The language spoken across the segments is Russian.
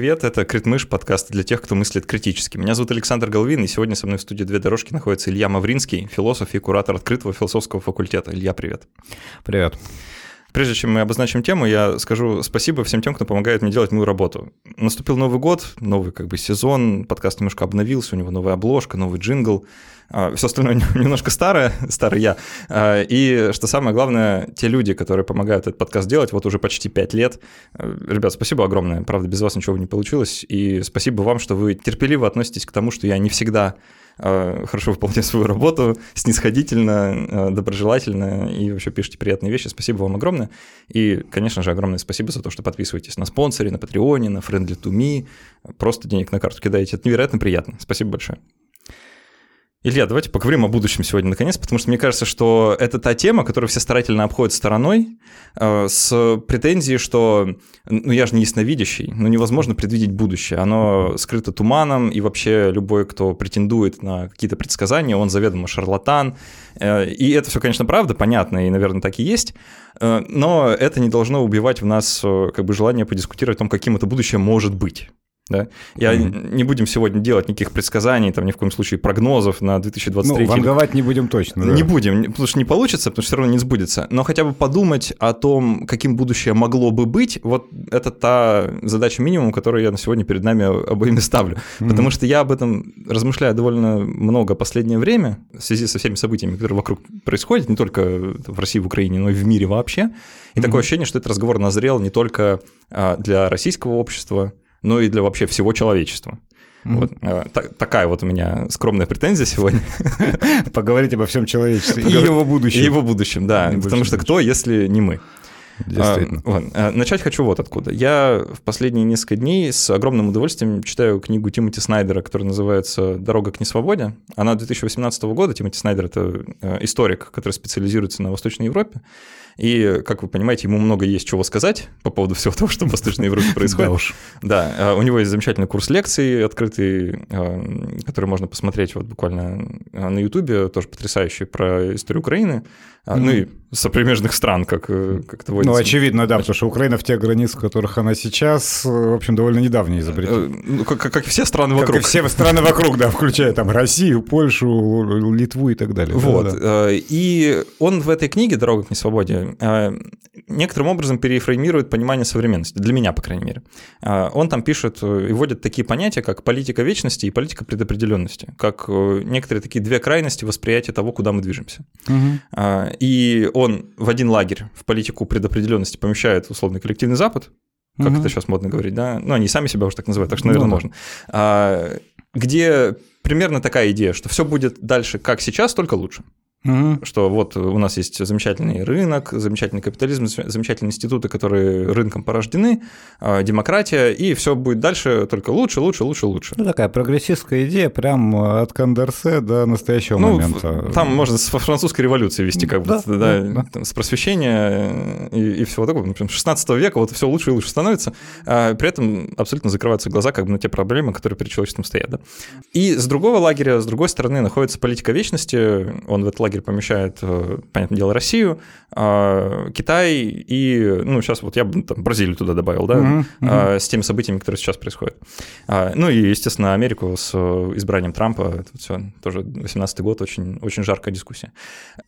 Привет, это Критмыш, подкаст для тех, кто мыслит критически. Меня зовут Александр Головин, и сегодня со мной в студии «Две дорожки» находится Илья Мавринский, философ и куратор открытого философского факультета. Илья, привет. Привет. Прежде чем мы обозначим тему, я скажу спасибо всем тем, кто помогает мне делать мою работу. Наступил Новый год, новый как бы сезон, подкаст немножко обновился, у него новая обложка, новый джингл. А, Все остальное немножко старое, старый я. А, и что самое главное, те люди, которые помогают этот подкаст делать, вот уже почти пять лет. А, ребят, спасибо огромное. Правда, без вас ничего не получилось. И спасибо вам, что вы терпеливо относитесь к тому, что я не всегда хорошо выполняю свою работу, снисходительно, доброжелательно и вообще пишете приятные вещи. Спасибо вам огромное. И, конечно же, огромное спасибо за то, что подписываетесь на спонсоре, на Патреоне, на Friendly to Me, просто денег на карту кидаете. Это невероятно приятно. Спасибо большое. Илья, давайте поговорим о будущем сегодня наконец, потому что мне кажется, что это та тема, которую все старательно обходят стороной, э, с претензией, что ну я же не ясновидящий, ну невозможно предвидеть будущее, оно скрыто туманом, и вообще любой, кто претендует на какие-то предсказания, он заведомо шарлатан. Э, и это все, конечно, правда, понятно, и, наверное, так и есть, э, но это не должно убивать в нас э, как бы желание подискутировать о том, каким это будущее может быть. Да? Я mm-hmm. не будем сегодня делать никаких предсказаний, там ни в коем случае прогнозов на 2023. Ну, ванговать не будем точно. Да. Не будем, потому что не получится, потому что все равно не сбудется. Но хотя бы подумать о том, каким будущее могло бы быть, вот это та задача минимум, которую я на сегодня перед нами обоими ставлю. Mm-hmm. Потому что я об этом размышляю довольно много последнее время в связи со всеми событиями, которые вокруг происходят, не только в России, в Украине, но и в мире вообще. И mm-hmm. такое ощущение, что этот разговор назрел не только а, для российского общества, но и для вообще всего человечества. Mm-hmm. Вот, э, так, такая вот у меня скромная претензия сегодня. Поговорить обо всем человечестве и его будущем. И его будущем, да. Потому что кто, если не мы? Действительно. А. А, начать хочу вот откуда. Я в последние несколько дней с огромным удовольствием читаю книгу Тимоти Снайдера, которая называется «Дорога к несвободе». Она 2018 года. Тимоти Снайдер — это э, историк, который специализируется на Восточной Европе. И, как вы понимаете, ему много есть чего сказать по поводу всего того, что в Восточной Европе происходит. Да уж. Да, а, у него есть замечательный курс лекций открытый, а, который можно посмотреть вот буквально а, на Ютубе, тоже потрясающий, про историю Украины. Mm-hmm. Ну и сопримежных стран, как, э, как это водится. Ну, очевидно, да, потому что Украина в тех границах, в которых она сейчас, в общем, довольно недавнее изобретение. Э, ну, как, как и все страны вокруг. Как и все страны вокруг, да, включая там Россию, Польшу, Литву и так далее. Вот. Да, да. Э, и он в этой книге «Дорога к несвободе» некоторым образом перефреймирует понимание современности, для меня, по крайней мере. Он там пишет и вводит такие понятия, как политика вечности и политика предопределенности, как некоторые такие две крайности восприятия того, куда мы движемся. Угу. И он в один лагерь в политику предопределенности помещает условный коллективный Запад, как угу. это сейчас модно говорить, да? Ну, они сами себя уже так называют, так что, наверное, ну, да. можно. А, где примерно такая идея, что все будет дальше, как сейчас, только лучше. Угу. Что вот у нас есть замечательный рынок, замечательный капитализм, замечательные институты, которые рынком порождены, а, демократия, и все будет дальше только лучше, лучше, лучше, лучше. Ну, такая прогрессистская идея прям от Кондорсе до настоящего ну, момента. Там можно с французской революции вести как бы, да, да, да, да. с просвещения и, и всего такого. Например, 16 века вот все лучше и лучше становится, а при этом абсолютно закрываются глаза как бы на те проблемы, которые перед человечеством стоят. Да? И с другого лагеря, с другой стороны, находится политика вечности, он в этот лагерь лагерь помещает, э, понятное дело, Россию, а, Китай и, ну, сейчас вот я бы там Бразилию туда добавил, да, uh-huh. с теми событиями, которые сейчас происходят. А, ну и, естественно, Америку с э, избранием Трампа, это все тоже 18 год, очень, очень жаркая дискуссия.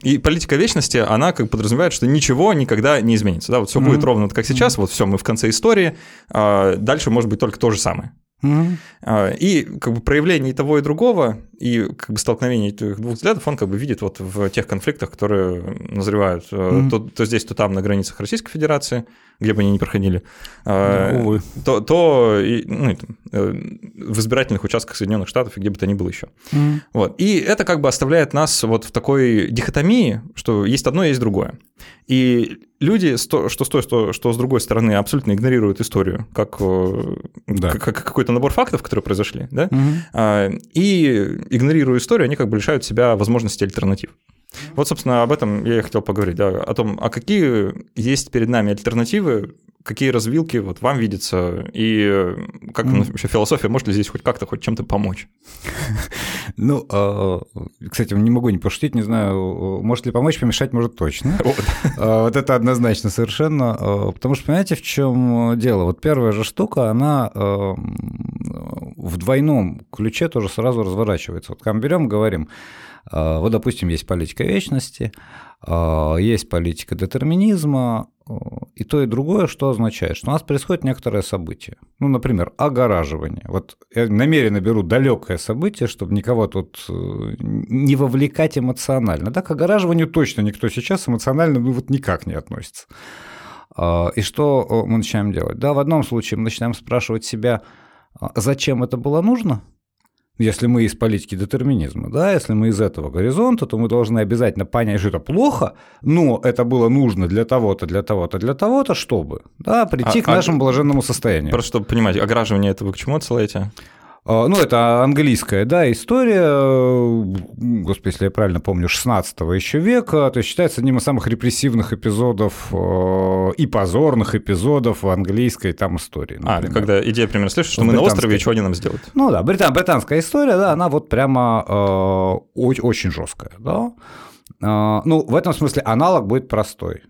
И политика вечности, она как подразумевает, что ничего никогда не изменится, да, вот все uh-huh. будет ровно как сейчас, вот все, мы в конце истории, дальше может быть только то же самое. Mm-hmm. И как бы проявление и того, и другого, и как бы столкновение этих двух взглядов он как бы видит вот в тех конфликтах, которые назревают mm-hmm. то, то здесь, то там на границах Российской Федерации, где бы они ни проходили, да, увы. то, то и, ну, э, в избирательных участках Соединенных Штатов и где бы то ни было еще. Mm-hmm. Вот. И это как бы оставляет нас вот в такой дихотомии, что есть одно, есть другое. И люди, что с той, что, что с другой стороны, абсолютно игнорируют историю, как, э, да. как, как какой-то набор фактов, которые произошли, да, угу. и игнорируя историю, они как бы лишают себя возможности альтернатив. Вот, собственно, об этом я и хотел поговорить, да, о том, а какие есть перед нами альтернативы, какие развилки вот вам видятся, и как mm. вообще философия может ли здесь хоть как-то, хоть чем-то помочь? Ну, а, кстати, не могу не пошутить, не знаю, может ли помочь, помешать может точно. А, вот это однозначно совершенно. Потому что, понимаете, в чем дело? Вот первая же штука, она в двойном ключе тоже сразу разворачивается. Вот мы берем, говорим, вот, допустим, есть политика вечности, есть политика детерминизма, и то, и другое, что означает, что у нас происходит некоторое событие. Ну, например, огораживание. Вот я намеренно беру далекое событие, чтобы никого тут э, не вовлекать эмоционально. Да, к огораживанию точно никто сейчас эмоционально ну, вот никак не относится. А, и что мы начинаем делать? Да, в одном случае мы начинаем спрашивать себя, а зачем это было нужно? Если мы из политики детерминизма, да, если мы из этого горизонта, то мы должны обязательно понять, что это плохо, но это было нужно для того-то, для того-то, для того-то, чтобы да, прийти а, к нашему а, блаженному состоянию. Просто чтобы понимать, ограживание это вы к чему отсылаете? А, ну, это английская, да, история, э, господи, если я правильно помню, 16 еще века, то есть считается одним из самых репрессивных эпизодов э, и позорных эпизодов в английской там истории. А, например. А, когда идея примерно следует, что мы на острове, и что они нам сделают? Ну да, британ, британская история, да, она вот прямо э, очень жесткая, да. Э, ну, в этом смысле аналог будет простой.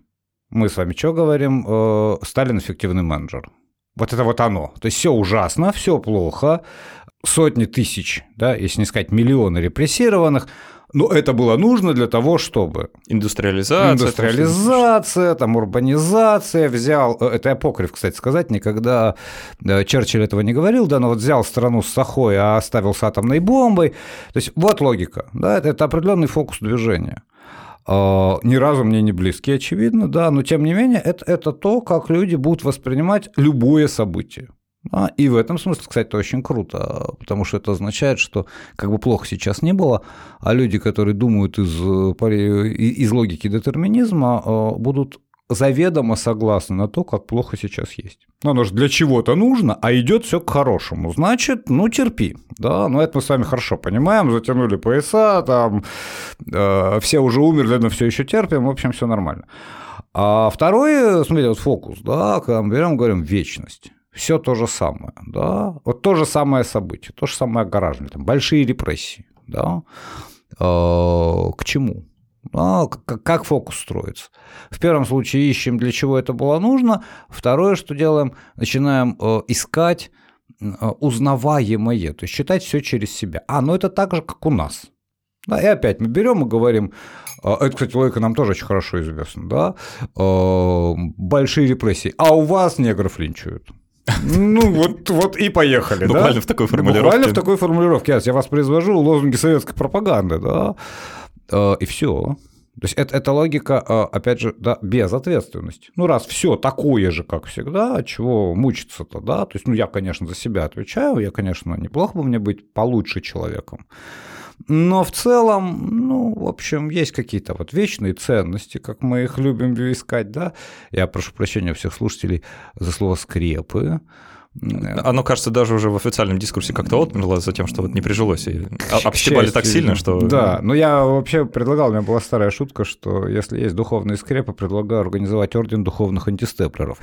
Мы с вами что говорим? Э, Сталин эффективный менеджер. Вот это вот оно. То есть все ужасно, все плохо, сотни тысяч, да, если не сказать миллионы репрессированных, но это было нужно для того, чтобы... Индустриализация. Индустриализация, там, урбанизация. Взял... Э, это апокриф, кстати сказать, никогда э, Черчилль этого не говорил, да, но вот взял страну с сахой, а оставил с атомной бомбой. То есть вот логика, да, это, это определенный фокус движения. А, ни разу мне не близки, очевидно, да, но тем не менее это, это то, как люди будут воспринимать любое событие. Да, и в этом смысле, кстати, это очень круто, потому что это означает, что как бы плохо сейчас не было, а люди, которые думают из, из логики детерминизма, э, будут заведомо согласны на то, как плохо сейчас есть. Ну, оно же для чего-то нужно, а идет все к хорошему. Значит, ну, терпи. Да, но это мы с вами хорошо понимаем, затянули пояса, там э, все уже умерли, но все еще терпим, в общем, все нормально. А второй, смотрите, вот фокус, да, когда мы берем, говорим вечность все то же самое, да, вот то же самое событие, то же самое огораживание, там, большие репрессии, да, э, к чему? А, как, фокус строится. В первом случае ищем, для чего это было нужно. Второе, что делаем, начинаем э, искать э, узнаваемое, то есть считать все через себя. А, ну это так же, как у нас. Да, и опять мы берем и говорим, э, это, кстати, логика нам тоже очень хорошо известна, да, э, большие репрессии, а у вас негров линчуют. Ну, вот, вот и поехали, Буквально да? в такой формулировке. Буквально в такой формулировке. Я вас произвожу лозунги советской пропаганды, да, э, и все. То есть это, это логика, э, опять же, да, без ответственности. Ну, раз все такое же, как всегда, чего мучиться-то, да? То есть, ну, я, конечно, за себя отвечаю, я, конечно, неплохо бы мне быть получше человеком. Но в целом, ну, в общем, есть какие-то вот вечные ценности, как мы их любим искать, да. Я прошу прощения всех слушателей за слово «скрепы». Оно, кажется, даже уже в официальном дискурсе как-то отмерло за тем, что вот не прижилось. И обстебали так сильно, что... Да, но я вообще предлагал, у меня была старая шутка, что если есть духовные скрепы, предлагаю организовать орден духовных антистеплеров.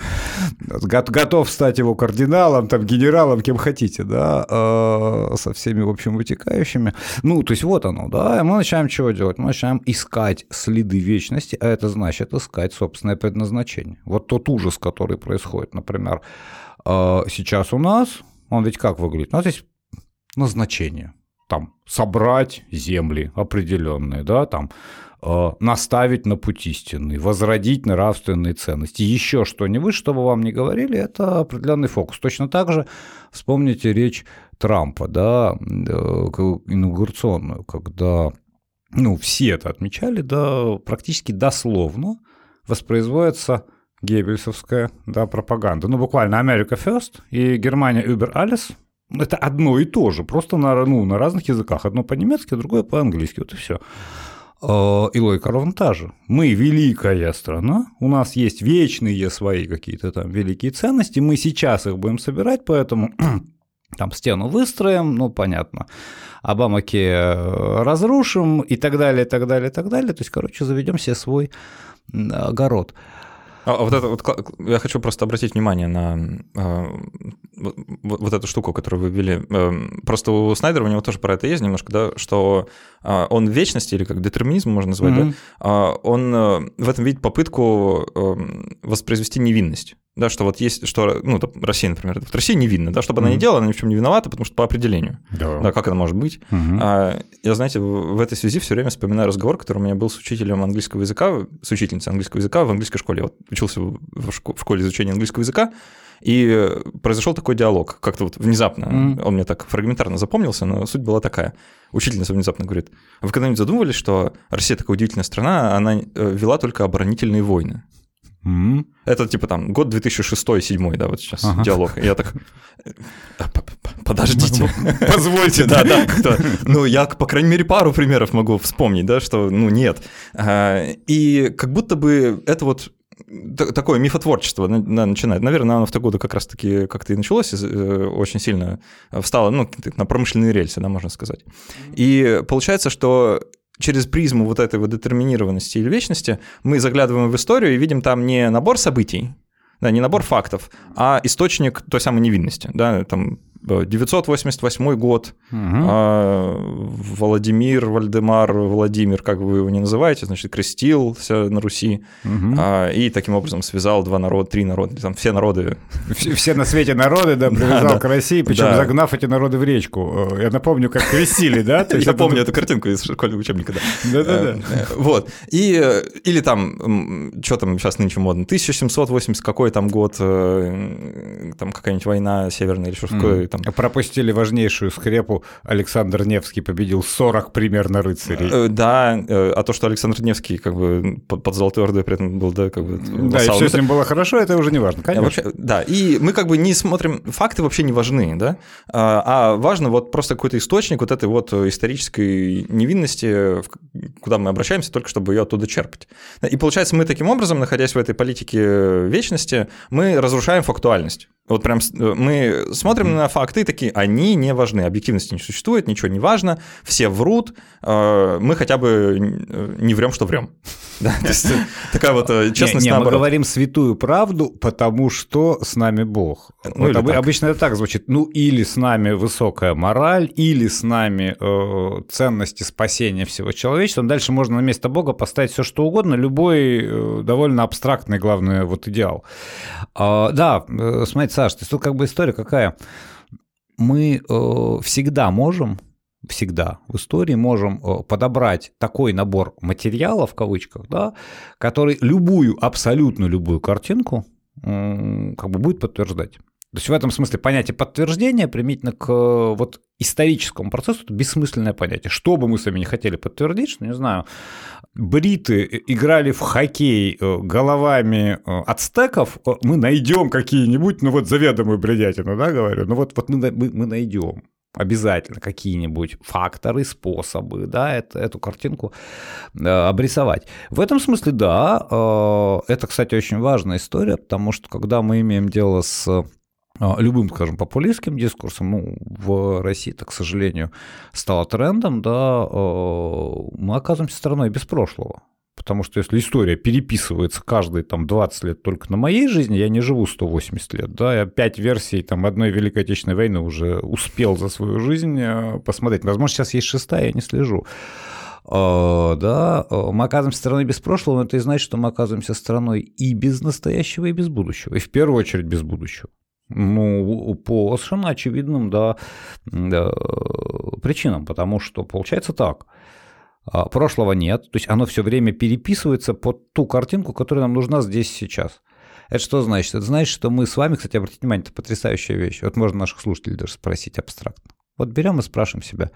Готов стать его кардиналом, там, генералом, кем хотите, да, а, со всеми, в общем, вытекающими. Ну, то есть вот оно, да, и мы начинаем чего делать? Мы начинаем искать следы вечности, а это значит искать собственное предназначение. Вот тот ужас, который происходит, например, сейчас у нас, он ведь как выглядит? У нас есть назначение. Там собрать земли определенные, да, там э, наставить на путь истинный, возродить нравственные ценности, еще что-нибудь, чтобы вам не говорили, это определенный фокус. Точно так же вспомните речь Трампа, да, э, инаугурационную, когда ну, все это отмечали, да, практически дословно воспроизводится геббельсовская да, пропаганда. Ну, буквально America First и Германия Über alles. Это одно и то же, просто на, ну, на разных языках. Одно по-немецки, другое по-английски. Вот и все. А, и логика ровно та же. Мы великая страна, у нас есть вечные свои какие-то там великие ценности, мы сейчас их будем собирать, поэтому там стену выстроим, ну, понятно, Обамаки э, разрушим и так далее, и так далее, и так далее. То есть, короче, заведем себе свой огород. А, а вот это вот я хочу просто обратить внимание на а, вот, эту штуку, которую вы ввели. Эм, просто у Снайдера у него тоже про это есть немножко, да, что он в вечности, или как детерминизм можно назвать, mm-hmm. да, а, он э, в этом видит попытку эм, воспроизвести невинность. Да, что вот есть, что, ну, Россия, например, вот Россия невинна, да, чтобы mm-hmm. она не делала, она ни в чем не виновата, потому что по определению. Да, да как это может быть? Mm-hmm. А, я, знаете, в, в этой связи все время вспоминаю разговор, который у меня был с учителем английского языка, с учительницей английского языка в английской школе. Я вот учился в, в школе изучения английского языка, и произошел такой диалог, как-то вот внезапно. Mm-hmm. Он мне так фрагментарно запомнился, но суть была такая. Учительница внезапно говорит, вы когда-нибудь задумывались, что Россия такая удивительная страна, она э, вела только оборонительные войны? Mm-hmm. Это типа там год 2006-2007, да, вот сейчас ага. диалог. Я так, подождите, позвольте, да, да. Ну, я, по крайней мере, пару примеров могу вспомнить, да, что, ну, нет. А, и как будто бы это вот такое мифотворчество начинает. Наверное, оно в те годы как раз-таки как-то и началось, э, очень сильно встало ну, на промышленные рельсы, да, можно сказать. И получается, что через призму вот этой вот детерминированности или вечности мы заглядываем в историю и видим там не набор событий, да, не набор фактов, а источник той самой невинности, да, там 988 год, угу. Владимир, Вальдемар, Владимир, как вы его не называете, значит, крестился на Руси угу. и таким образом связал два народа, три народа, там все народы. Все, все на свете народы, да, привязал да, к России, причем да. загнав эти народы в речку. Э, я напомню, как крестили, да? Я помню эту картинку из школьного учебника, да. Да-да-да. Э, вот. И, или там, что там сейчас нынче модно, 1780 какой там год, там какая-нибудь война северная или что там. Пропустили важнейшую скрепу. Александр Невский победил 40 примерно рыцарей. Э, да, э, а то, что Александр Невский как бы под, Золотой Ордой при этом был, да, как бы... Да, и все с ним было хорошо, это уже не важно, конечно. Вообще, да, и мы как бы не смотрим, факты вообще не важны, да, а, а важно вот просто какой-то источник вот этой вот исторической невинности, куда мы обращаемся, только чтобы ее оттуда черпать. И получается, мы таким образом, находясь в этой политике вечности, мы разрушаем фактуальность. Вот прям э, мы смотрим на факты такие, они не важны, объективности не существует, ничего не важно, все врут, э, мы хотя бы не врем, что врем. Да, то есть такая вот э, честность не, не. Мы говорим святую правду, потому что с нами Бог. Ну, вот об, обычно это так звучит. Ну, или с нами высокая мораль, или с нами э, ценности спасения всего человечества. Дальше можно на место Бога поставить все что угодно, любой э, довольно абстрактный, главное, вот идеал. А, да, э, смотрите, Саш, то есть тут как бы история какая? Мы э, всегда можем всегда в истории можем э, подобрать такой набор материалов, в кавычках, да, который любую, абсолютно любую картинку как бы будет подтверждать. То есть в этом смысле понятие подтверждения применительно к э, вот историческому процессу это бессмысленное понятие. Что бы мы с вами не хотели подтвердить, что, не знаю, бриты играли в хоккей э, головами ацтеков, мы найдем какие-нибудь, ну вот заведомую бредятину, да, говорю, ну вот, вот мы, мы, мы найдем обязательно какие-нибудь факторы, способы, да, это, эту картинку э, обрисовать. В этом смысле, да, э, это, кстати, очень важная история, потому что когда мы имеем дело с э, любым, скажем, популистским дискурсом, ну, в России это, к сожалению, стало трендом, да, э, мы оказываемся страной без прошлого. Потому что если история переписывается каждые там 20 лет только на моей жизни, я не живу 180 лет, да, я 5 версий там одной Великой Отечественной войны уже успел за свою жизнь э, посмотреть. Возможно, сейчас есть шестая, я не слежу. А, да, мы оказываемся страной без прошлого, но это и значит, что мы оказываемся страной и без настоящего, и без будущего. И в первую очередь без будущего. Ну, по совершенно очевидным да, причинам, потому что получается так – а, прошлого нет, то есть оно все время переписывается под ту картинку, которая нам нужна здесь сейчас. Это что значит? Это значит, что мы с вами, кстати, обратите внимание, это потрясающая вещь. Вот можно наших слушателей даже спросить абстрактно. Вот берем и спрашиваем себя,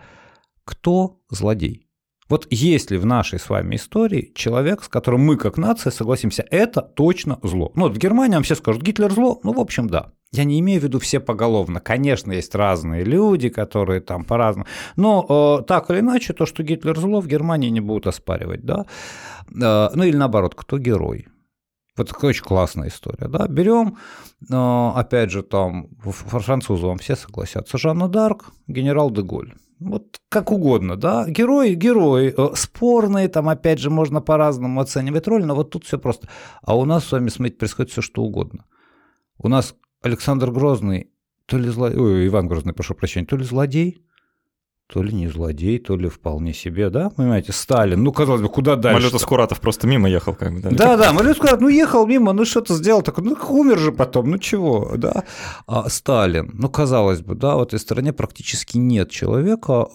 кто злодей? Вот есть ли в нашей с вами истории человек, с которым мы как нация согласимся, это точно зло? Ну вот в Германии вам все скажут, Гитлер зло? Ну, в общем, да. Я не имею в виду все поголовно. Конечно, есть разные люди, которые там по-разному. Но э, так или иначе, то, что Гитлер зло, в Германии не будут оспаривать, да. Э, ну или наоборот, кто герой. Вот такая очень классная история. Да? Берем, э, опять же, там, французы вам все согласятся, Жанна Дарк, генерал де Голь. Вот как угодно, да, герой, герой, э, спорные, там, опять же, можно по-разному оценивать роль, но вот тут все просто. А у нас с вами, смотрите, происходит все что угодно. У нас Александр Грозный то ли злодей, ой, Иван Грозный, прошу прощения, то ли злодей, то ли не злодей, то ли вполне себе, да, понимаете, Сталин, ну, казалось бы, куда дальше? Малюта Скуратов просто мимо ехал, как бы, да? Да, да, Малюта Скуратов, ну, ехал мимо, ну, что-то сделал, такой, ну, умер же потом, ну, чего, да. А Сталин, ну, казалось бы, да, в этой стране практически нет человека,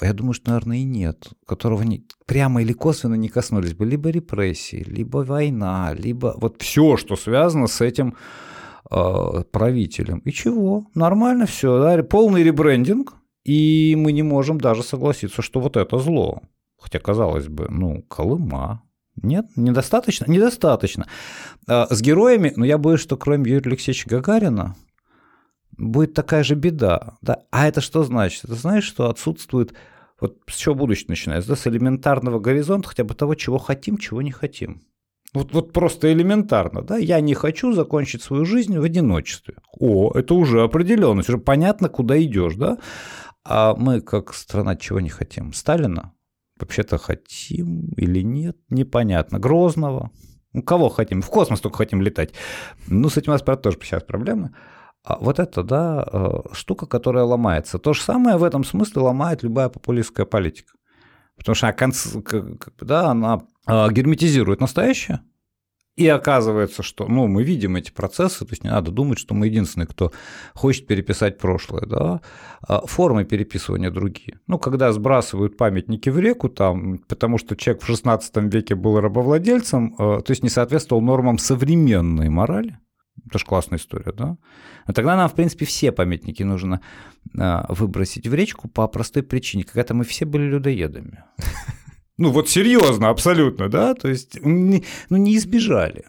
я думаю, что, наверное, и нет, которого не, прямо или косвенно не коснулись бы либо репрессии, либо война, либо вот все, что связано с этим правителем. И чего? Нормально все, да? полный ребрендинг, и мы не можем даже согласиться, что вот это зло. Хотя, казалось бы, ну, Колыма. Нет, недостаточно? Недостаточно. А, с героями, но ну, я боюсь, что кроме Юрия Алексеевича Гагарина будет такая же беда. Да? А это что значит? Это значит, что отсутствует вот с чего будущее начинается, да, с элементарного горизонта, хотя бы того, чего хотим, чего не хотим. Вот, вот просто элементарно, да, я не хочу закончить свою жизнь в одиночестве. О, это уже определенность, уже понятно, куда идешь, да. А мы, как страна, чего не хотим? Сталина? Вообще-то хотим или нет? Непонятно. Грозного? Ну, кого хотим? В космос только хотим летать. Ну, с этим у нас, тоже сейчас проблемы. А вот это, да, э, штука, которая ломается. То же самое в этом смысле ломает любая популистская политика. Потому что она, да, она э, герметизирует настоящее, и оказывается, что ну, мы видим эти процессы, то есть не надо думать, что мы единственные, кто хочет переписать прошлое. Да? А формы переписывания другие. Ну, когда сбрасывают памятники в реку, там, потому что человек в XVI веке был рабовладельцем, э, то есть не соответствовал нормам современной морали, это же классная история, да? Но тогда нам, в принципе, все памятники нужно э, выбросить в речку по простой причине. Когда-то мы все были людоедами. Ну вот серьезно, абсолютно, да, то есть ну не избежали.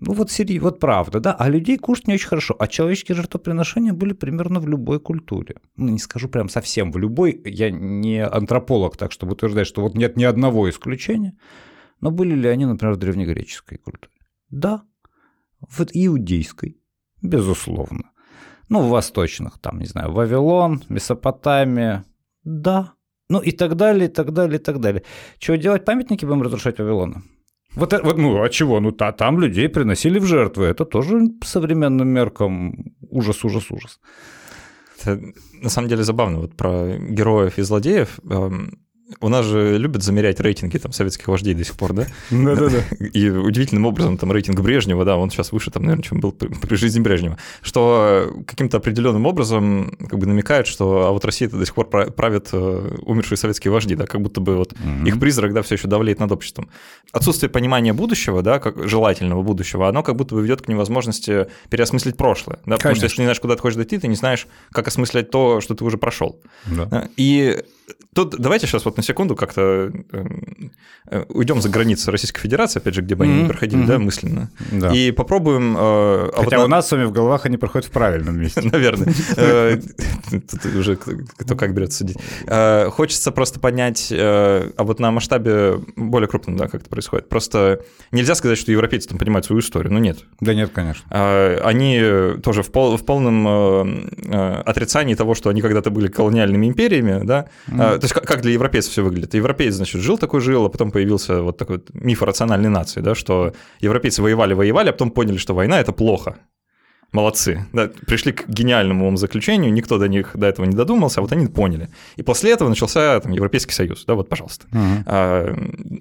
Ну вот серьезно, вот правда, да, а людей кушать не очень хорошо, а человеческие жертвоприношения были примерно в любой культуре. Ну не скажу прям совсем в любой, я не антрополог, так чтобы утверждать, что вот нет ни одного исключения, но были ли они, например, в древнегреческой культуре? Да, в иудейской, безусловно. Ну, в восточных, там, не знаю, Вавилон, Месопотамия, да, ну и так далее, и так далее, и так далее. Чего делать? Памятники будем разрушать Вавилона? Вот, вот, ну, а чего? Ну, та, там людей приносили в жертвы. Это тоже по современным меркам ужас, ужас, ужас. Это на самом деле забавно. Вот про героев и злодеев. У нас же любят замерять рейтинги там советских вождей до сих пор, да? Да-да-да. И удивительным образом там рейтинг Брежнева, да, он сейчас выше, там, наверное, чем был при, при жизни Брежнева, что каким-то определенным образом как бы намекает, что а вот Россия до сих пор правят э, умершие советские вожди, да, как будто бы вот их призрак, да, все еще давлеет над обществом. Отсутствие понимания будущего, да, как желательного будущего, оно как будто бы ведет к невозможности переосмыслить прошлое, да, потому что если ты не знаешь, куда ты хочешь дойти, ты не знаешь, как осмыслять то, что ты уже прошел. Да. И Тут давайте сейчас вот на секунду как-то э, уйдем за границы Российской Федерации, опять же, где бы они не проходили, mm-hmm. да, мысленно, да. и попробуем... Э, а Хотя вот у на... нас с вами в головах они проходят в правильном месте. Наверное. Э, тут уже кто как берет судить. Хочется просто поднять, э, а вот на масштабе более крупном, да, как это происходит. Просто нельзя сказать, что европейцы там понимают свою историю, ну нет. Да нет, конечно. Они тоже в полном отрицании того, что они когда-то были колониальными империями, да, то есть как для европейцев все выглядит? Европеец, значит, жил такой жил, а потом появился вот такой миф о рациональной нации, да, что европейцы воевали, воевали, а потом поняли, что война – это плохо молодцы. Да, пришли к гениальному заключению, никто до них до этого не додумался, а вот они поняли. И после этого начался там, Европейский Союз, да, вот, пожалуйста. Uh-huh. А,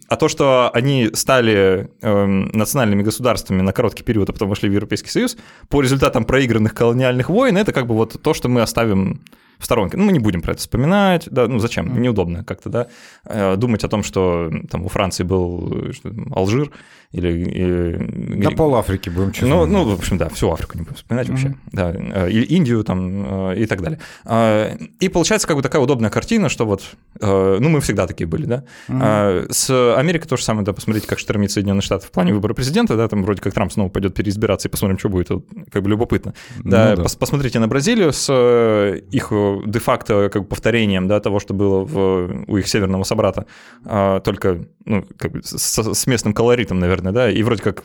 а то, что они стали э, национальными государствами на короткий период, а потом вошли в Европейский Союз, по результатам проигранных колониальных войн, это как бы вот то, что мы оставим в сторонке. Ну, мы не будем про это вспоминать, да, ну зачем, неудобно как-то, да, э, думать о том, что там у Франции был что, Алжир или... И, да, пол Африки будем честно. Ну, ну, в общем, да, всю Африку не будем вспоминать mm-hmm. вообще, да, э, или Индию там э, и так далее. А, и получается как бы такая удобная картина, что вот, ну, мы всегда такие были, да. Mm-hmm. С Америкой то же самое, да, посмотрите, как штормит Соединенные Штаты в плане выбора президента, да, там вроде как Трамп снова пойдет переизбираться, и посмотрим, что будет, как бы любопытно. Да, ну, да. посмотрите на Бразилию с их де-факто как бы повторением да, того, что было в, у их северного собрата, а, только ну, как бы с, с местным колоритом, наверное, да, и вроде как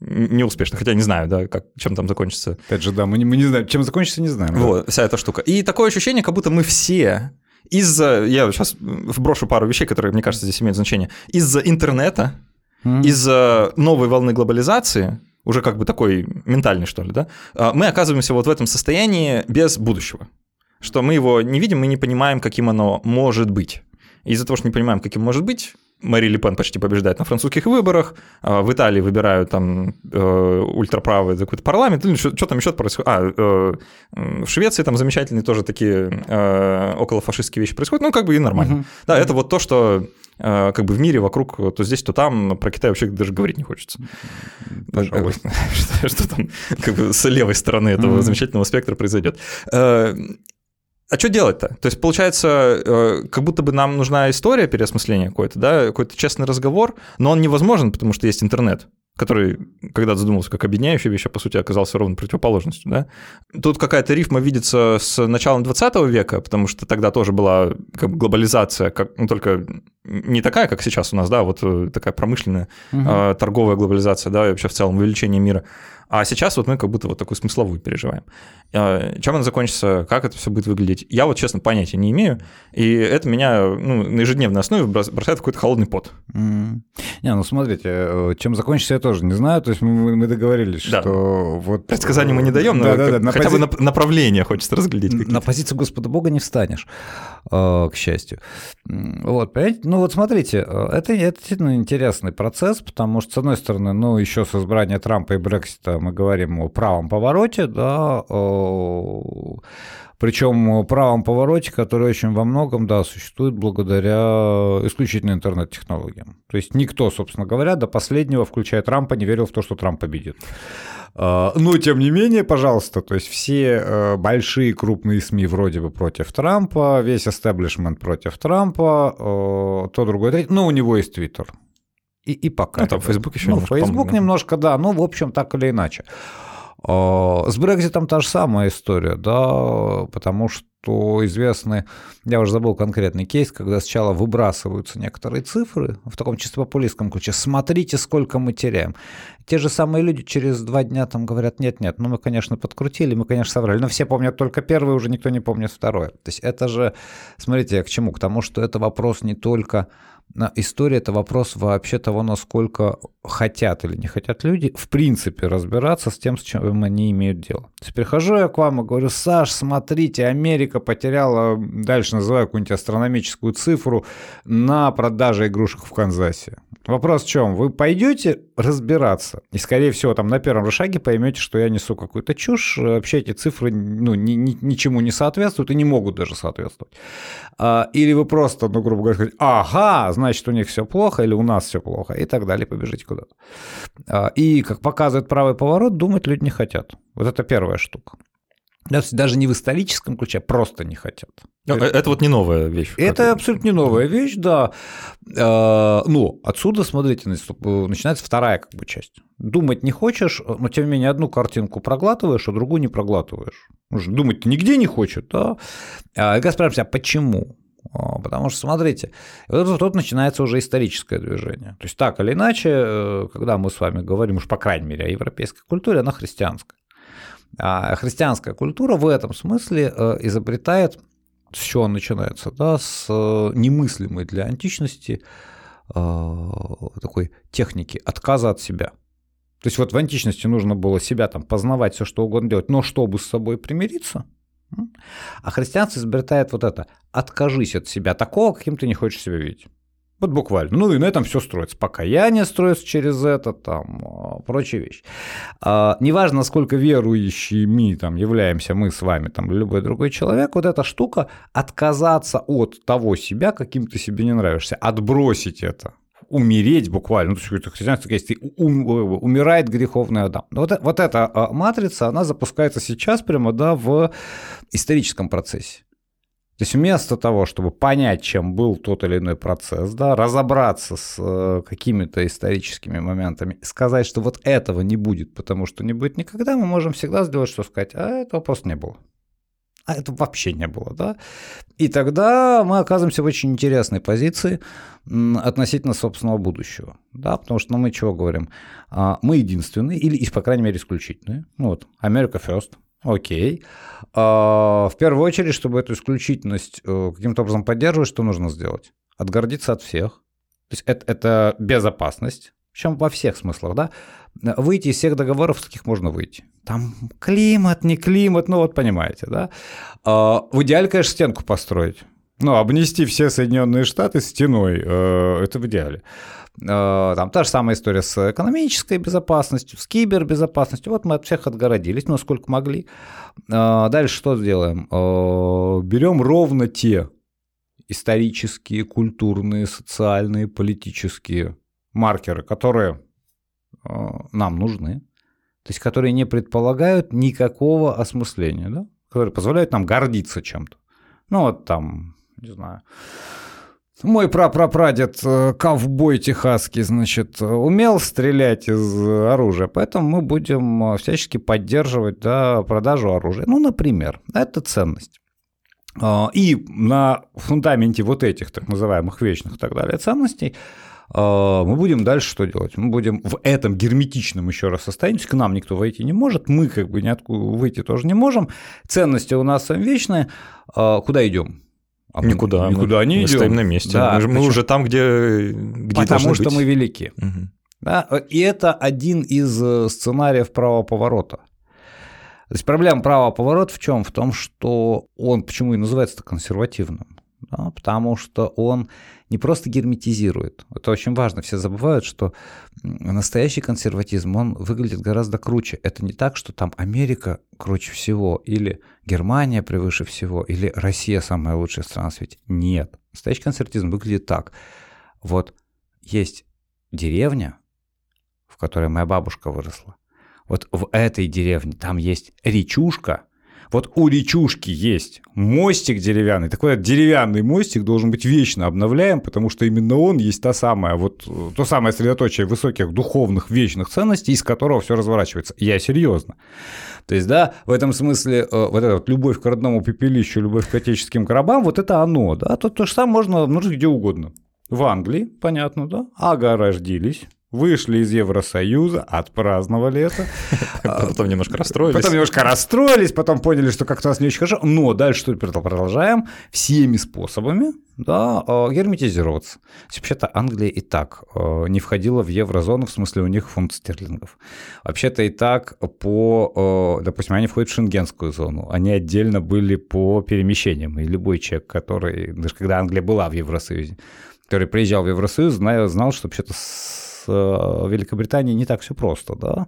неуспешно, хотя не знаю, да, как, чем там закончится. Опять же, да, мы не, мы не знаем, чем закончится, не знаем. Вот, да. вся эта штука. И такое ощущение, как будто мы все из-за, я сейчас вброшу пару вещей, которые, мне кажется, здесь имеют значение, из-за интернета, mm-hmm. из-за новой волны глобализации, уже как бы такой ментальный, что ли, да, а, мы оказываемся вот в этом состоянии без будущего, что мы его не видим, мы не понимаем, каким оно может быть. Из-за того, что не понимаем, каким может быть, Мари Ле Пен почти побеждает на французских выборах, а, в Италии выбирают там э, ультраправый какой-то парламент, ну, что, что там еще происходит? А, э, в Швеции там замечательные тоже такие э, околофашистские вещи происходят, ну, как бы и нормально. Угу. Да, это вот то, что как бы в мире вокруг то здесь, то там, про Китай вообще даже говорить не хочется. Пожалуй. Что, что там как бы с левой стороны этого mm-hmm. замечательного спектра произойдет. А что делать-то? То есть, получается, э, как будто бы нам нужна история переосмысления какой-то, да, какой-то честный разговор, но он невозможен, потому что есть интернет который когда задумался как объединяющая вещь, а по сути оказался ровно противоположностью. Да? Тут какая-то рифма видится с началом 20 века, потому что тогда тоже была как бы глобализация, как, ну, только не такая, как сейчас у нас, да, вот э, такая промышленная, угу. торговая глобализация, да, и вообще в целом увеличение мира. А сейчас вот мы как будто вот такую смысловую переживаем. А, чем она закончится, как это все будет выглядеть, я вот, честно, понятия не имею, и это меня ну, на ежедневной основе бросает какой-то холодный пот. Mm. Не, ну смотрите, э, чем закончится, я тоже не знаю, то есть мы, мы договорились, да. что вот... Предсказаний мы не даем, но да, да, да, хотя пози... бы направление хочется разглядеть. На позицию Господа Бога не встанешь, э, к счастью. Вот, понимаете, ну вот смотрите, э, это, это действительно интересный процесс, потому что, с одной стороны, ну еще с избрания Трампа и Брексита мы говорим о правом повороте, да, причем правом повороте, который очень во многом, да, существует благодаря исключительно интернет-технологиям. То есть никто, собственно говоря, до последнего, включая Трампа, не верил в то, что Трамп победит. А, но, тем не менее, пожалуйста, то есть все э, большие крупные СМИ вроде бы против Трампа, весь эстеблишмент против Трампа, то, другое, третье. Но у него есть Твиттер. И, и пока. Ну, там Facebook еще ну, немножко. Facebook немножко, да, ну, в общем, так или иначе. А, с Брекзитом та же самая история, да, потому что известны, я уже забыл конкретный кейс, когда сначала выбрасываются некоторые цифры в таком чисто популистском ключе. Смотрите, сколько мы теряем. Те же самые люди через два дня там говорят, нет-нет, ну мы, конечно, подкрутили, мы, конечно, соврали, но все помнят только первое, уже никто не помнит второе. То есть это же, смотрите, к чему? К тому, что это вопрос не только история – это вопрос вообще того, насколько хотят или не хотят люди, в принципе, разбираться с тем, с чем они имеют дело. То есть прихожу я к вам и говорю, Саш, смотрите, Америка потеряла, дальше называю какую-нибудь астрономическую цифру, на продаже игрушек в Канзасе. Вопрос в чем? Вы пойдете разбираться, и, скорее всего, там на первом шаге поймете, что я несу какую-то чушь, вообще эти цифры ну, ни, ни, ничему не соответствуют и не могут даже соответствовать. А, или вы просто, ну, грубо говоря, скажете, ага, значит, у них все плохо, или у нас все плохо, и так далее, побежите куда-то. А, и, как показывает правый поворот, думать люди не хотят. Вот это первая штука. Даже не в историческом ключе, а просто не хотят. Это, это вот не новая вещь. Это абсолютно не новая вещь, да. А, но отсюда, смотрите, начинается вторая как бы часть. Думать не хочешь, но тем не менее одну картинку проглатываешь, а другую не проглатываешь. Думать-то нигде не хочет, да. А я спрашиваю, а почему? А, потому что, смотрите, вот тут начинается уже историческое движение. То есть так или иначе, э, когда мы с вами говорим уж по крайней мере о европейской культуре, она христианская. А христианская культура в этом смысле э, изобретает, с чего начинается, да, с э, немыслимой для античности такой техники отказа от себя. То есть вот в античности нужно было себя там познавать, все что угодно делать, но чтобы с собой примириться – а христианство изобретает вот это «откажись от себя такого, каким ты не хочешь себя видеть». Вот буквально. Ну и на этом все строится. Покаяние строится через это, там, а, прочие вещи. А, неважно, насколько верующими там являемся мы с вами, там, любой другой человек, вот эта штука отказаться от того себя, каким ты себе не нравишься, отбросить это, умереть буквально, ну, то есть христианство есть, умирает греховный Адам. Вот, вот эта а, матрица, она запускается сейчас прямо, да, в историческом процессе. То есть вместо того, чтобы понять, чем был тот или иной процесс, да, разобраться с э, какими-то историческими моментами, сказать, что вот этого не будет, потому что не будет никогда, мы можем всегда сделать, что сказать, а этого просто не было а это вообще не было, да. И тогда мы оказываемся в очень интересной позиции относительно собственного будущего, да, потому что ну, мы чего говорим? А, мы единственные, или, по крайней мере, исключительные. Ну вот, America First, окей. А, в первую очередь, чтобы эту исключительность э, каким-то образом поддерживать, что нужно сделать? Отгордиться от всех. То есть это, это безопасность, Причем во всех смыслах, да. Выйти из всех договоров, с каких можно выйти. Там климат, не климат, ну вот понимаете, да. А, в идеале, конечно, стенку построить. Ну, обнести все Соединенные Штаты стеной, э, это в идеале. Э, там та же самая история с экономической безопасностью, с кибербезопасностью. Вот мы от всех отгородились, насколько могли. Э, дальше что сделаем? Берем ровно те исторические, культурные, социальные, политические маркеры, которые нам нужны, то есть которые не предполагают никакого осмысления, да? которые позволяют нам гордиться чем-то. Ну вот там не знаю. Мой прапрапрадед, э, ковбой техасский, значит, умел стрелять из оружия, поэтому мы будем э, всячески поддерживать да, продажу оружия. Ну, например, это ценность. А, и на фундаменте вот этих так называемых вечных и так далее ценностей а, мы будем дальше что делать? Мы будем в этом герметичном еще раз состоянии, к нам никто войти не может, мы как бы ниоткуда выйти тоже не можем, ценности у нас вечные, а, куда идем? А никуда. Никуда мы, не мы идем. стоим на месте. Да, мы, же, мы уже там, где, где Потому что быть. мы велики. Угу. Да? И это один из э, сценариев правого поворота. То есть проблема правого поворота в чем? В том, что он почему и называется консервативным да, потому что он не просто герметизирует. Это очень важно. Все забывают, что настоящий консерватизм, он выглядит гораздо круче. Это не так, что там Америка круче всего, или Германия превыше всего, или Россия самая лучшая страна в свете. Нет. Настоящий консерватизм выглядит так. Вот есть деревня, в которой моя бабушка выросла. Вот в этой деревне там есть речушка – вот у речушки есть мостик деревянный. Такой деревянный мостик должен быть вечно обновляем, потому что именно он есть та самая, вот то самое средоточие высоких духовных вечных ценностей, из которого все разворачивается. Я серьезно. То есть, да, в этом смысле э, вот эта вот любовь к родному пепелищу, любовь к отеческим гробам, вот это оно, да, то, то же самое можно обнаружить где угодно. В Англии, понятно, да, огородились, вышли из Евросоюза, отпраздновали это. Потом немножко расстроились. Потом немножко расстроились, потом поняли, что как-то нас не очень хорошо. Но дальше что продолжаем всеми способами да, э, герметизироваться. Вообще-то Англия и так э, не входила в еврозону, в смысле у них фунт стерлингов. Вообще-то и так по, э, допустим, они входят в шенгенскую зону, они отдельно были по перемещениям, и любой человек, который, даже когда Англия была в Евросоюзе, который приезжал в Евросоюз, знал, знал что вообще-то Э, Великобритании не так все просто, да.